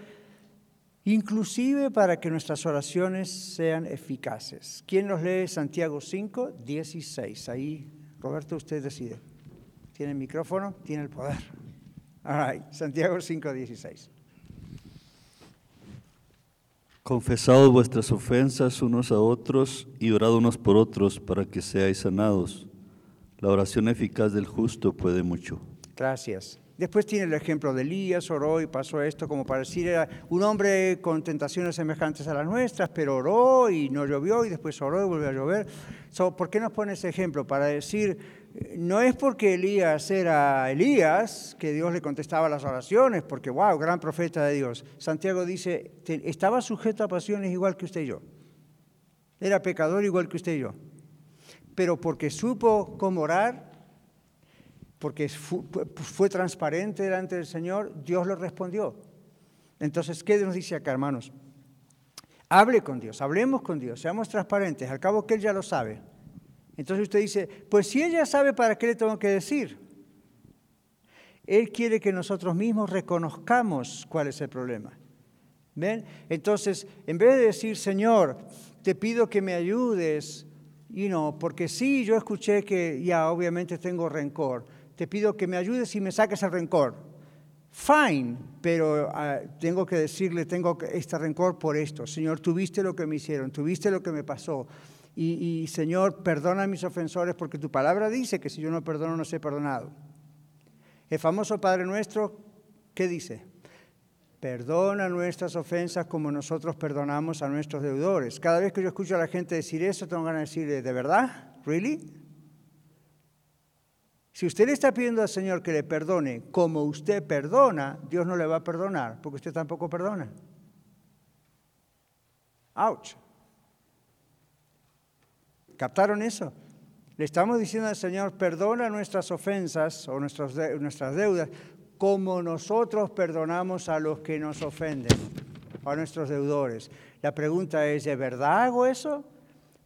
inclusive para que nuestras oraciones sean eficaces. ¿Quién nos lee Santiago 5, 16? Ahí, Roberto, usted decide. ¿Tiene el micrófono? Tiene el poder. All. Santiago 5, 16. Confesad vuestras ofensas unos a otros y orad unos por otros para que seáis sanados. La oración eficaz del justo puede mucho. Gracias. Después tiene el ejemplo de Elías, oró y pasó esto como para decir, un hombre con tentaciones semejantes a las nuestras, pero oró y no llovió y después oró y volvió a llover. ¿Por qué nos pone ese ejemplo? Para decir, no es porque Elías era Elías que Dios le contestaba las oraciones, porque, wow, gran profeta de Dios. Santiago dice, estaba sujeto a pasiones igual que usted y yo. Era pecador igual que usted y yo. Pero porque supo cómo orar, porque fue, transparente delante del Señor, Dios lo respondió. Entonces, ¿qué nos dice acá, hermanos? Hable con Dios, hablemos con Dios, seamos transparentes, al cabo que Él ya lo sabe. Entonces usted dice, pues si ella sabe para qué le tengo que decir. Él quiere que nosotros mismos reconozcamos cuál es el problema. ¿Ven? Entonces, en vez de decir, Señor, te pido que me ayudes, y no, porque sí, yo escuché que ya obviamente tengo rencor, te pido que me ayudes y me saques el rencor. Fine, pero ah, tengo que decirle, tengo este rencor por esto. Señor, tuviste lo que me hicieron, tuviste lo que me pasó y, Señor, perdona a mis ofensores porque tu palabra dice que si yo no perdono no soy perdonado. El famoso Padre nuestro, ¿qué dice? Perdona nuestras ofensas como nosotros perdonamos a nuestros deudores. Cada vez que yo escucho a la gente decir eso, tengo ganas de decirle, ¿de verdad? ¿Really? Si usted le está pidiendo al Señor que le perdone como usted perdona, Dios no le va a perdonar, porque usted tampoco perdona. Ouch. ¿Captaron eso? Le estamos diciendo al Señor, perdona nuestras ofensas o nuestras, deudas, como nosotros perdonamos a los que nos ofenden, a nuestros deudores. La pregunta es, ¿de verdad hago eso?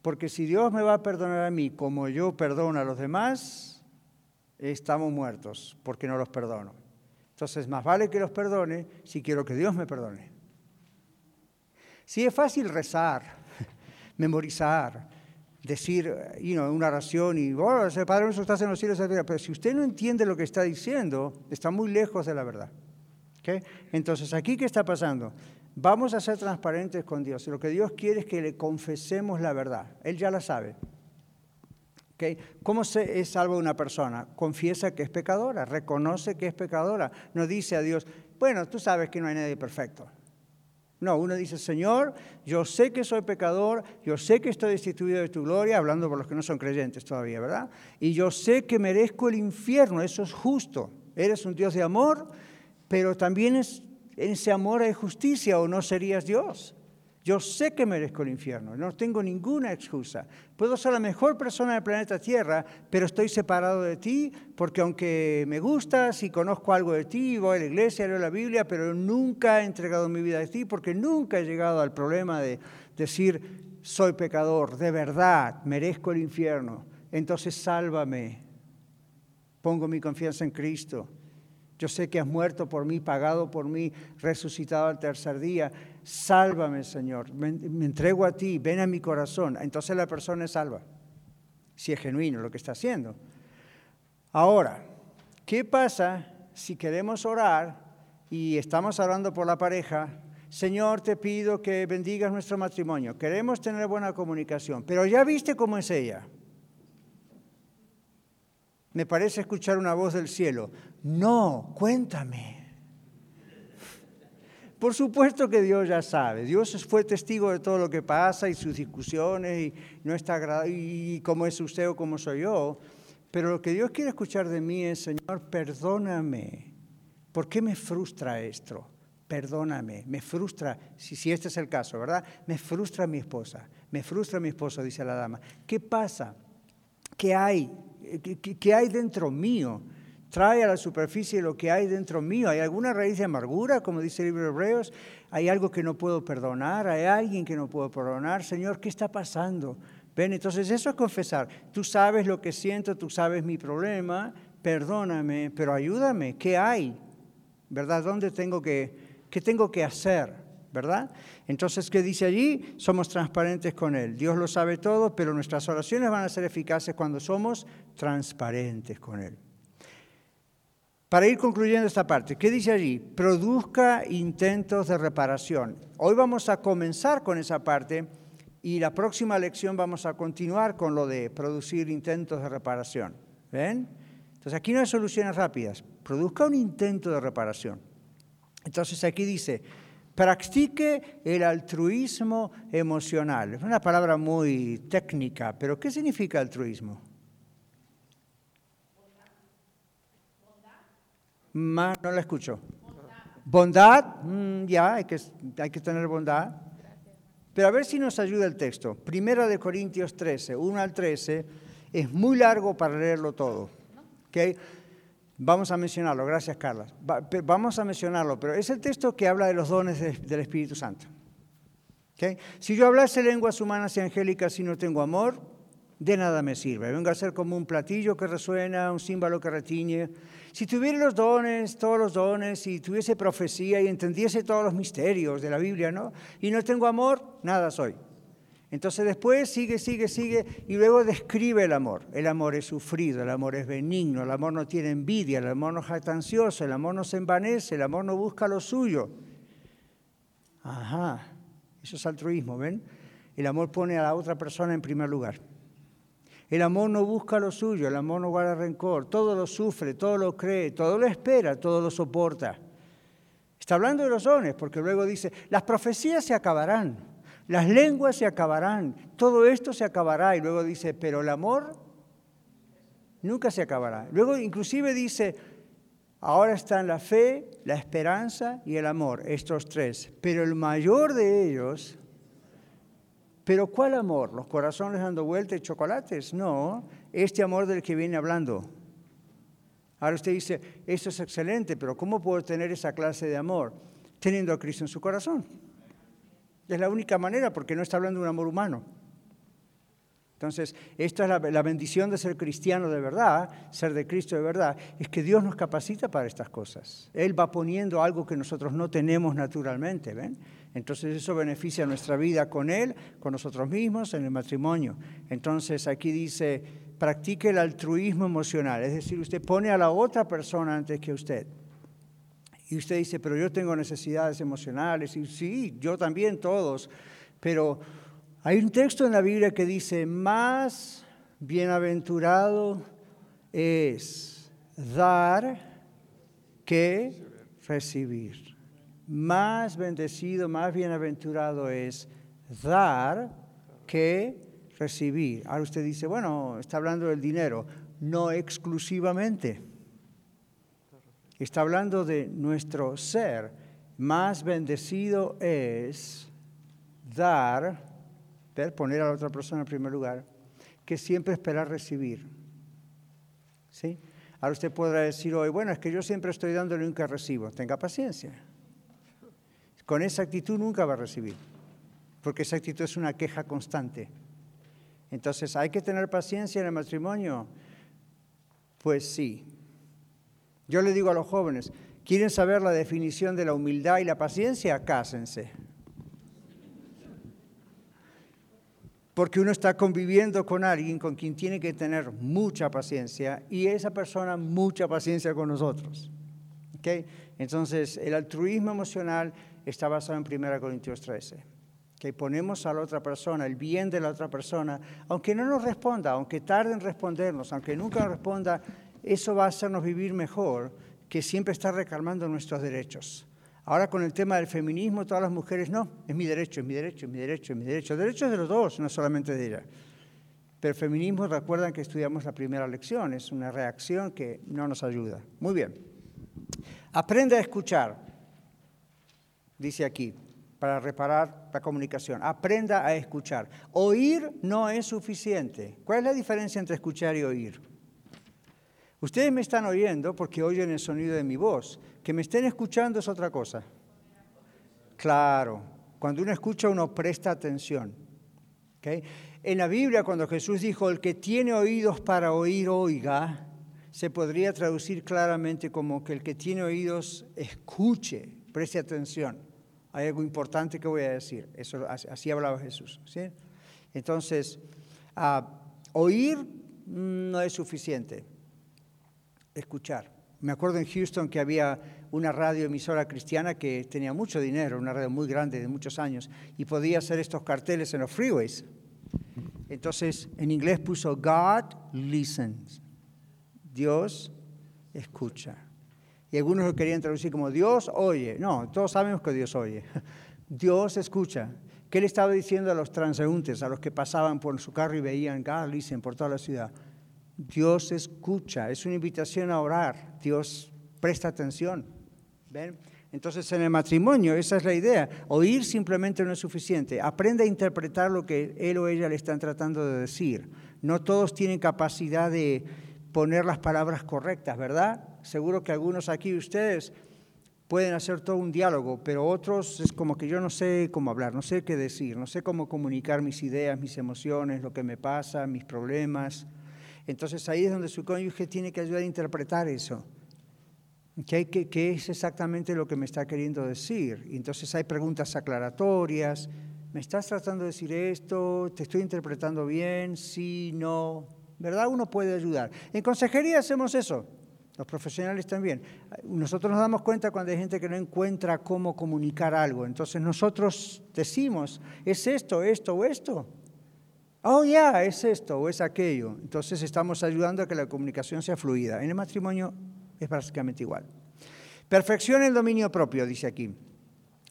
Porque si Dios me va a perdonar a mí como yo perdono a los demás, estamos muertos porque no los perdono. Entonces, más vale que los perdone si quiero que Dios me perdone. Si es fácil rezar, memorizar, decir you know, una oración y, oh, Padre nuestro estás en los cielos, pero si usted no entiende lo que está diciendo, está muy lejos de la verdad. ¿Okay? Entonces, aquí, ¿qué está pasando? Vamos a ser transparentes con Dios. Lo que Dios quiere es que le confesemos la verdad. Él ya la sabe. ¿Ok? ¿Cómo se es salvo una persona? Confiesa que es pecadora, reconoce que es pecadora. No dice a Dios, bueno, tú sabes que no hay nadie perfecto. No, uno dice, Señor, yo sé que soy pecador, yo sé que estoy destituido de tu gloria, hablando por los que no son creyentes todavía, ¿verdad? Y yo sé que merezco el infierno, eso es justo. Eres un Dios de amor, pero también es, en ese amor hay justicia o no serías Dios. Yo sé que merezco el infierno, no tengo ninguna excusa. Puedo ser la mejor persona del planeta Tierra, pero estoy separado de ti porque aunque me gustas y conozco algo de ti, voy a la iglesia, leo la Biblia, pero nunca he entregado mi vida a ti porque nunca he llegado al problema de decir, soy pecador, de verdad, merezco el infierno. Entonces sálvame, pongo mi confianza en Cristo. Yo sé que has muerto por mí, pagado por mí, resucitado al tercer día. Sálvame, Señor. Me, entrego a ti, ven a mi corazón. Entonces la persona es salva, si es genuino lo que está haciendo. Ahora, ¿qué pasa si queremos orar y estamos orando por la pareja? Señor, te pido que bendigas nuestro matrimonio. Queremos tener buena comunicación, pero ya viste cómo es ella. Me parece escuchar una voz del cielo. No, cuéntame. Por supuesto que Dios ya sabe. Dios fue testigo de todo lo que pasa y sus discusiones y no está y cómo es usted o cómo soy yo. Pero lo que Dios quiere escuchar de mí es, Señor, perdóname. ¿Por qué me frustra esto? Perdóname, me frustra, si, si este es el caso, ¿verdad? Me frustra mi esposa, me frustra mi esposo, dice la dama. ¿Qué pasa? ¿Qué hay? ¿Qué, hay dentro mío? Trae a la superficie lo que hay dentro mío. ¿Hay alguna raíz de amargura, como dice el libro de Hebreos? ¿Hay algo que no puedo perdonar? ¿Hay alguien que no puedo perdonar? Señor, ¿qué está pasando? Ven, entonces eso es confesar. Tú sabes lo que siento, tú sabes mi problema, perdóname, pero ayúdame. ¿Qué hay? ¿Verdad? ¿Dónde tengo que, qué tengo que hacer? ¿verdad? Entonces, ¿qué dice allí? Somos transparentes con Él. Dios lo sabe todo, pero nuestras oraciones van a ser eficaces cuando somos transparentes con Él. Para ir concluyendo esta parte, ¿qué dice allí? Produzca intentos de reparación. Hoy vamos a comenzar con esa parte y la próxima lección vamos a continuar con lo de producir intentos de reparación. ¿Ven? Entonces aquí no hay soluciones rápidas. Produzca un intento de reparación. Entonces aquí dice, Practique el altruismo emocional. Es una palabra muy técnica, pero ¿qué significa altruismo? Más, no la escucho. Bondad, mm, ya, hay que, tener bondad. Pero a ver si nos ayuda el texto. Primera de Corintios 13, 1 al 13, es muy largo para leerlo todo. ¿okay? Vamos a mencionarlo, gracias Carla. Vamos a mencionarlo, pero es el texto que habla de los dones del Espíritu Santo. Si yo hablase lenguas humanas y angélicas y no tengo amor, de nada me sirve. Vengo a ser como un platillo que resuena, un símbolo que retiñe. Si tuviera los dones, todos los dones, y tuviese profecía y entendiese todos los misterios de la Biblia, ¿no? Y no tengo amor, nada soy. Entonces después sigue, sigue, sigue y luego describe el amor. El amor es sufrido, el amor es benigno, el amor no tiene envidia, el amor no es jactancioso, el amor no se envanece, el amor no busca lo suyo. Ajá, eso es altruismo, ¿ven? El amor pone a la otra persona en primer lugar. El amor no busca lo suyo, el amor no guarda rencor, todo lo sufre, todo lo cree, todo lo espera, todo lo soporta. Está hablando de los dones, porque luego dice, las profecías se acabarán. Las lenguas se acabarán, todo esto se acabará. Y luego dice, pero el amor nunca se acabará. Luego inclusive dice, ahora están la fe, la esperanza y el amor, estos tres. Pero el mayor de ellos, pero ¿cuál amor? ¿Los corazones dando vueltas y chocolates? No, este amor del que viene hablando. Ahora usted dice, esto es excelente, pero ¿cómo puedo tener esa clase de amor? Teniendo a Cristo en su corazón. Es la única manera porque no está hablando de un amor humano. Entonces, esta es la, bendición de ser cristiano de verdad, ser de Cristo de verdad, es que Dios nos capacita para estas cosas. Él va poniendo algo que nosotros no tenemos naturalmente, ¿ven? Entonces eso beneficia nuestra vida con Él, con nosotros mismos, en el matrimonio. Entonces aquí dice, practique el altruismo emocional, es decir, usted pone a la otra persona antes que usted. Y usted dice, pero yo tengo necesidades emocionales. Y sí, yo también, todos. Pero hay un texto en la Biblia que dice, más Bienaventurado es dar que recibir. Más bendecido, más bienaventurado es dar que recibir. Ahora usted dice, bueno, está hablando del dinero. No exclusivamente. Está hablando de nuestro ser. Más bendecido es dar, poner a la otra persona en primer lugar, que siempre esperar recibir. ¿Sí? Ahora usted podrá decir hoy, bueno, es que yo siempre estoy dando y nunca recibo. Tenga paciencia. Con esa actitud nunca va a recibir, porque esa actitud es una queja constante. Entonces, ¿hay que tener paciencia en el matrimonio? Pues sí. Yo le digo a los jóvenes, ¿quieren saber la definición de la humildad y la paciencia? Cásense. porque uno está conviviendo con alguien con quien tiene que tener mucha paciencia y esa persona mucha paciencia con nosotros. ¿Okay? Entonces, el altruismo emocional está basado en 1 Corintios 13. Que ponemos a la otra persona, el bien de la otra persona, aunque no nos responda, aunque tarde en respondernos, aunque nunca responda, eso va a hacernos vivir mejor que siempre estar reclamando nuestros derechos. Ahora con el tema del feminismo, todas las mujeres, no, es mi derecho, es mi derecho, es mi derecho, es mi derecho. El derecho es de los dos, no solamente de ella. Pero el feminismo, recuerdan que estudiamos la primera lección, es una reacción que no nos ayuda. Muy bien. Aprende a escuchar, dice aquí, para reparar la comunicación. Aprenda a escuchar. Oír no es suficiente. ¿Cuál es la diferencia entre escuchar y oír? Ustedes me están oyendo porque oyen el sonido de mi voz, que me estén escuchando es otra cosa. Claro, cuando uno escucha uno presta atención. En la Biblia, cuando Jesús dijo, el que tiene oídos para oír, oiga, se podría traducir claramente como que el que tiene oídos escuche, preste atención. Hay algo importante que voy a decir. Eso, así hablaba Jesús. Entonces, ah, oír no es suficiente. Escuchar. Me acuerdo en Houston que había una radioemisora cristiana que tenía mucho dinero, una radio muy grande de muchos años, y podía hacer estos carteles en los freeways. Entonces, en inglés puso God listens. Dios escucha. Y algunos lo querían traducir como Dios oye. No, todos sabemos que Dios oye. Dios escucha. ¿Qué le estaba diciendo a los transeúntes, a los que pasaban por su carro y veían God listen por toda la ciudad? Dios escucha, es una invitación a orar, Dios presta atención. ¿Ven? Entonces en el matrimonio esa es la idea. Oír simplemente no es suficiente. Aprende a interpretar lo que él o ella le están tratando de decir. No todos tienen capacidad de poner las palabras correctas, ¿verdad? Seguro que algunos aquí de ustedes pueden hacer todo un diálogo, pero otros es como que yo no sé cómo hablar, no sé qué decir, no sé cómo comunicar mis ideas, mis emociones, lo que me pasa, mis problemas. Entonces ahí es donde su cónyuge tiene que ayudar a interpretar eso. ¿Qué, qué, es exactamente lo que me está queriendo decir? Y entonces hay preguntas aclaratorias. ¿Me estás tratando de decir esto? ¿Te estoy interpretando bien? Sí, no. ¿Verdad? Uno puede ayudar. En consejería hacemos eso. Los profesionales también. Nosotros nos damos cuenta cuando hay gente que no encuentra cómo comunicar algo. Entonces nosotros decimos, ¿es esto, esto o esto? oh, ya, es esto o es aquello. Entonces estamos ayudando a que la comunicación sea fluida. En el matrimonio es básicamente igual. Perfección el dominio propio, dice aquí.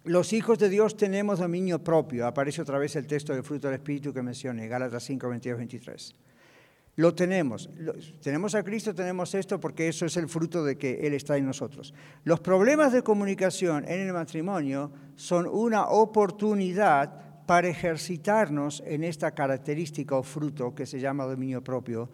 Los hijos de Dios tenemos dominio propio. Aparece otra vez el texto del fruto del Espíritu que mencioné, Gálatas 5, 22, 23. Lo tenemos. tenemos a Cristo, tenemos esto porque eso es el fruto de que Él está en nosotros. Los problemas de comunicación en el matrimonio son una oportunidad para ejercitarnos en esta característica o fruto que se llama dominio propio.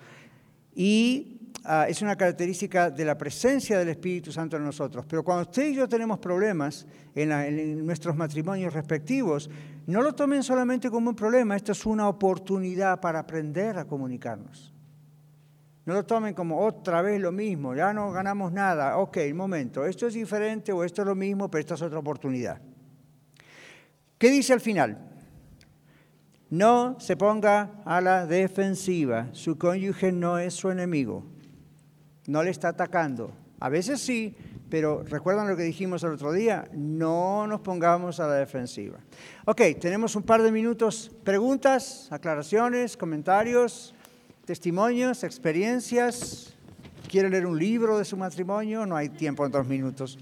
Y ah, es una característica de la presencia del Espíritu Santo en nosotros. Pero cuando usted y yo tenemos problemas en, nuestros matrimonios respectivos, no lo tomen solamente como un problema, esto es una oportunidad para aprender a comunicarnos. No lo tomen como otra vez lo mismo, ya no ganamos nada. Ok, un momento, esto es diferente o esto es lo mismo, pero esta es otra oportunidad. ¿Qué dice al final? No se ponga a la defensiva. Su cónyuge no es su enemigo. No le está atacando. A veces sí, pero recuerdan lo que dijimos el otro día, no nos pongamos a la defensiva. Ok, tenemos un par de minutos. Preguntas, aclaraciones, comentarios. testimonios, experiencias. ¿Quiere leer un libro de su matrimonio? No hay tiempo en dos minutos.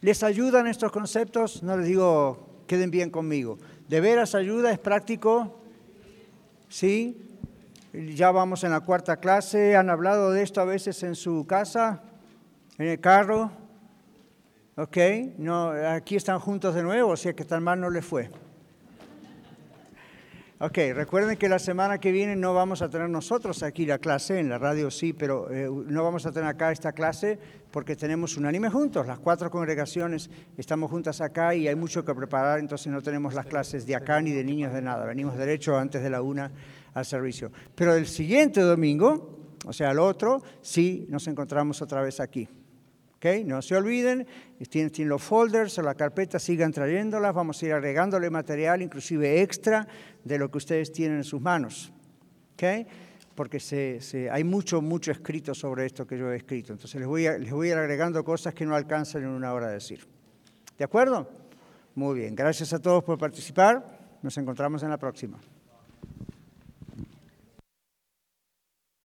¿Les ayudan estos conceptos? No les digo, queden bien conmigo. ¿De veras ayuda? ¿Es práctico? ¿Sí? Ya vamos en la cuarta clase. ¿Han hablado de esto a veces en su casa? ¿En el carro? ¿Ok? No, aquí están juntos de nuevo, o sea que tan mal no les fue. Ok, recuerden que la semana que viene no vamos a tener nosotros aquí la clase, en la radio sí, pero eh, no vamos a tener acá esta clase porque tenemos un anime juntos, las cuatro congregaciones estamos juntas acá y hay mucho que preparar, entonces no tenemos las clases de acá ni de niños de nada, venimos derecho antes de la una al servicio. Pero el siguiente domingo, o sea, el otro, sí nos encontramos otra vez aquí. Okay, no se olviden, tienen, los folders o la carpeta, sigan trayéndolas, vamos a ir agregándole material, inclusive extra, de lo que ustedes tienen en sus manos. Okay, porque hay mucho, mucho escrito sobre esto que yo he escrito. Entonces les voy, a, les voy ir agregando cosas que no alcanzan en una hora de decir. ¿De acuerdo? Muy bien, gracias a todos por participar. Nos encontramos en la próxima.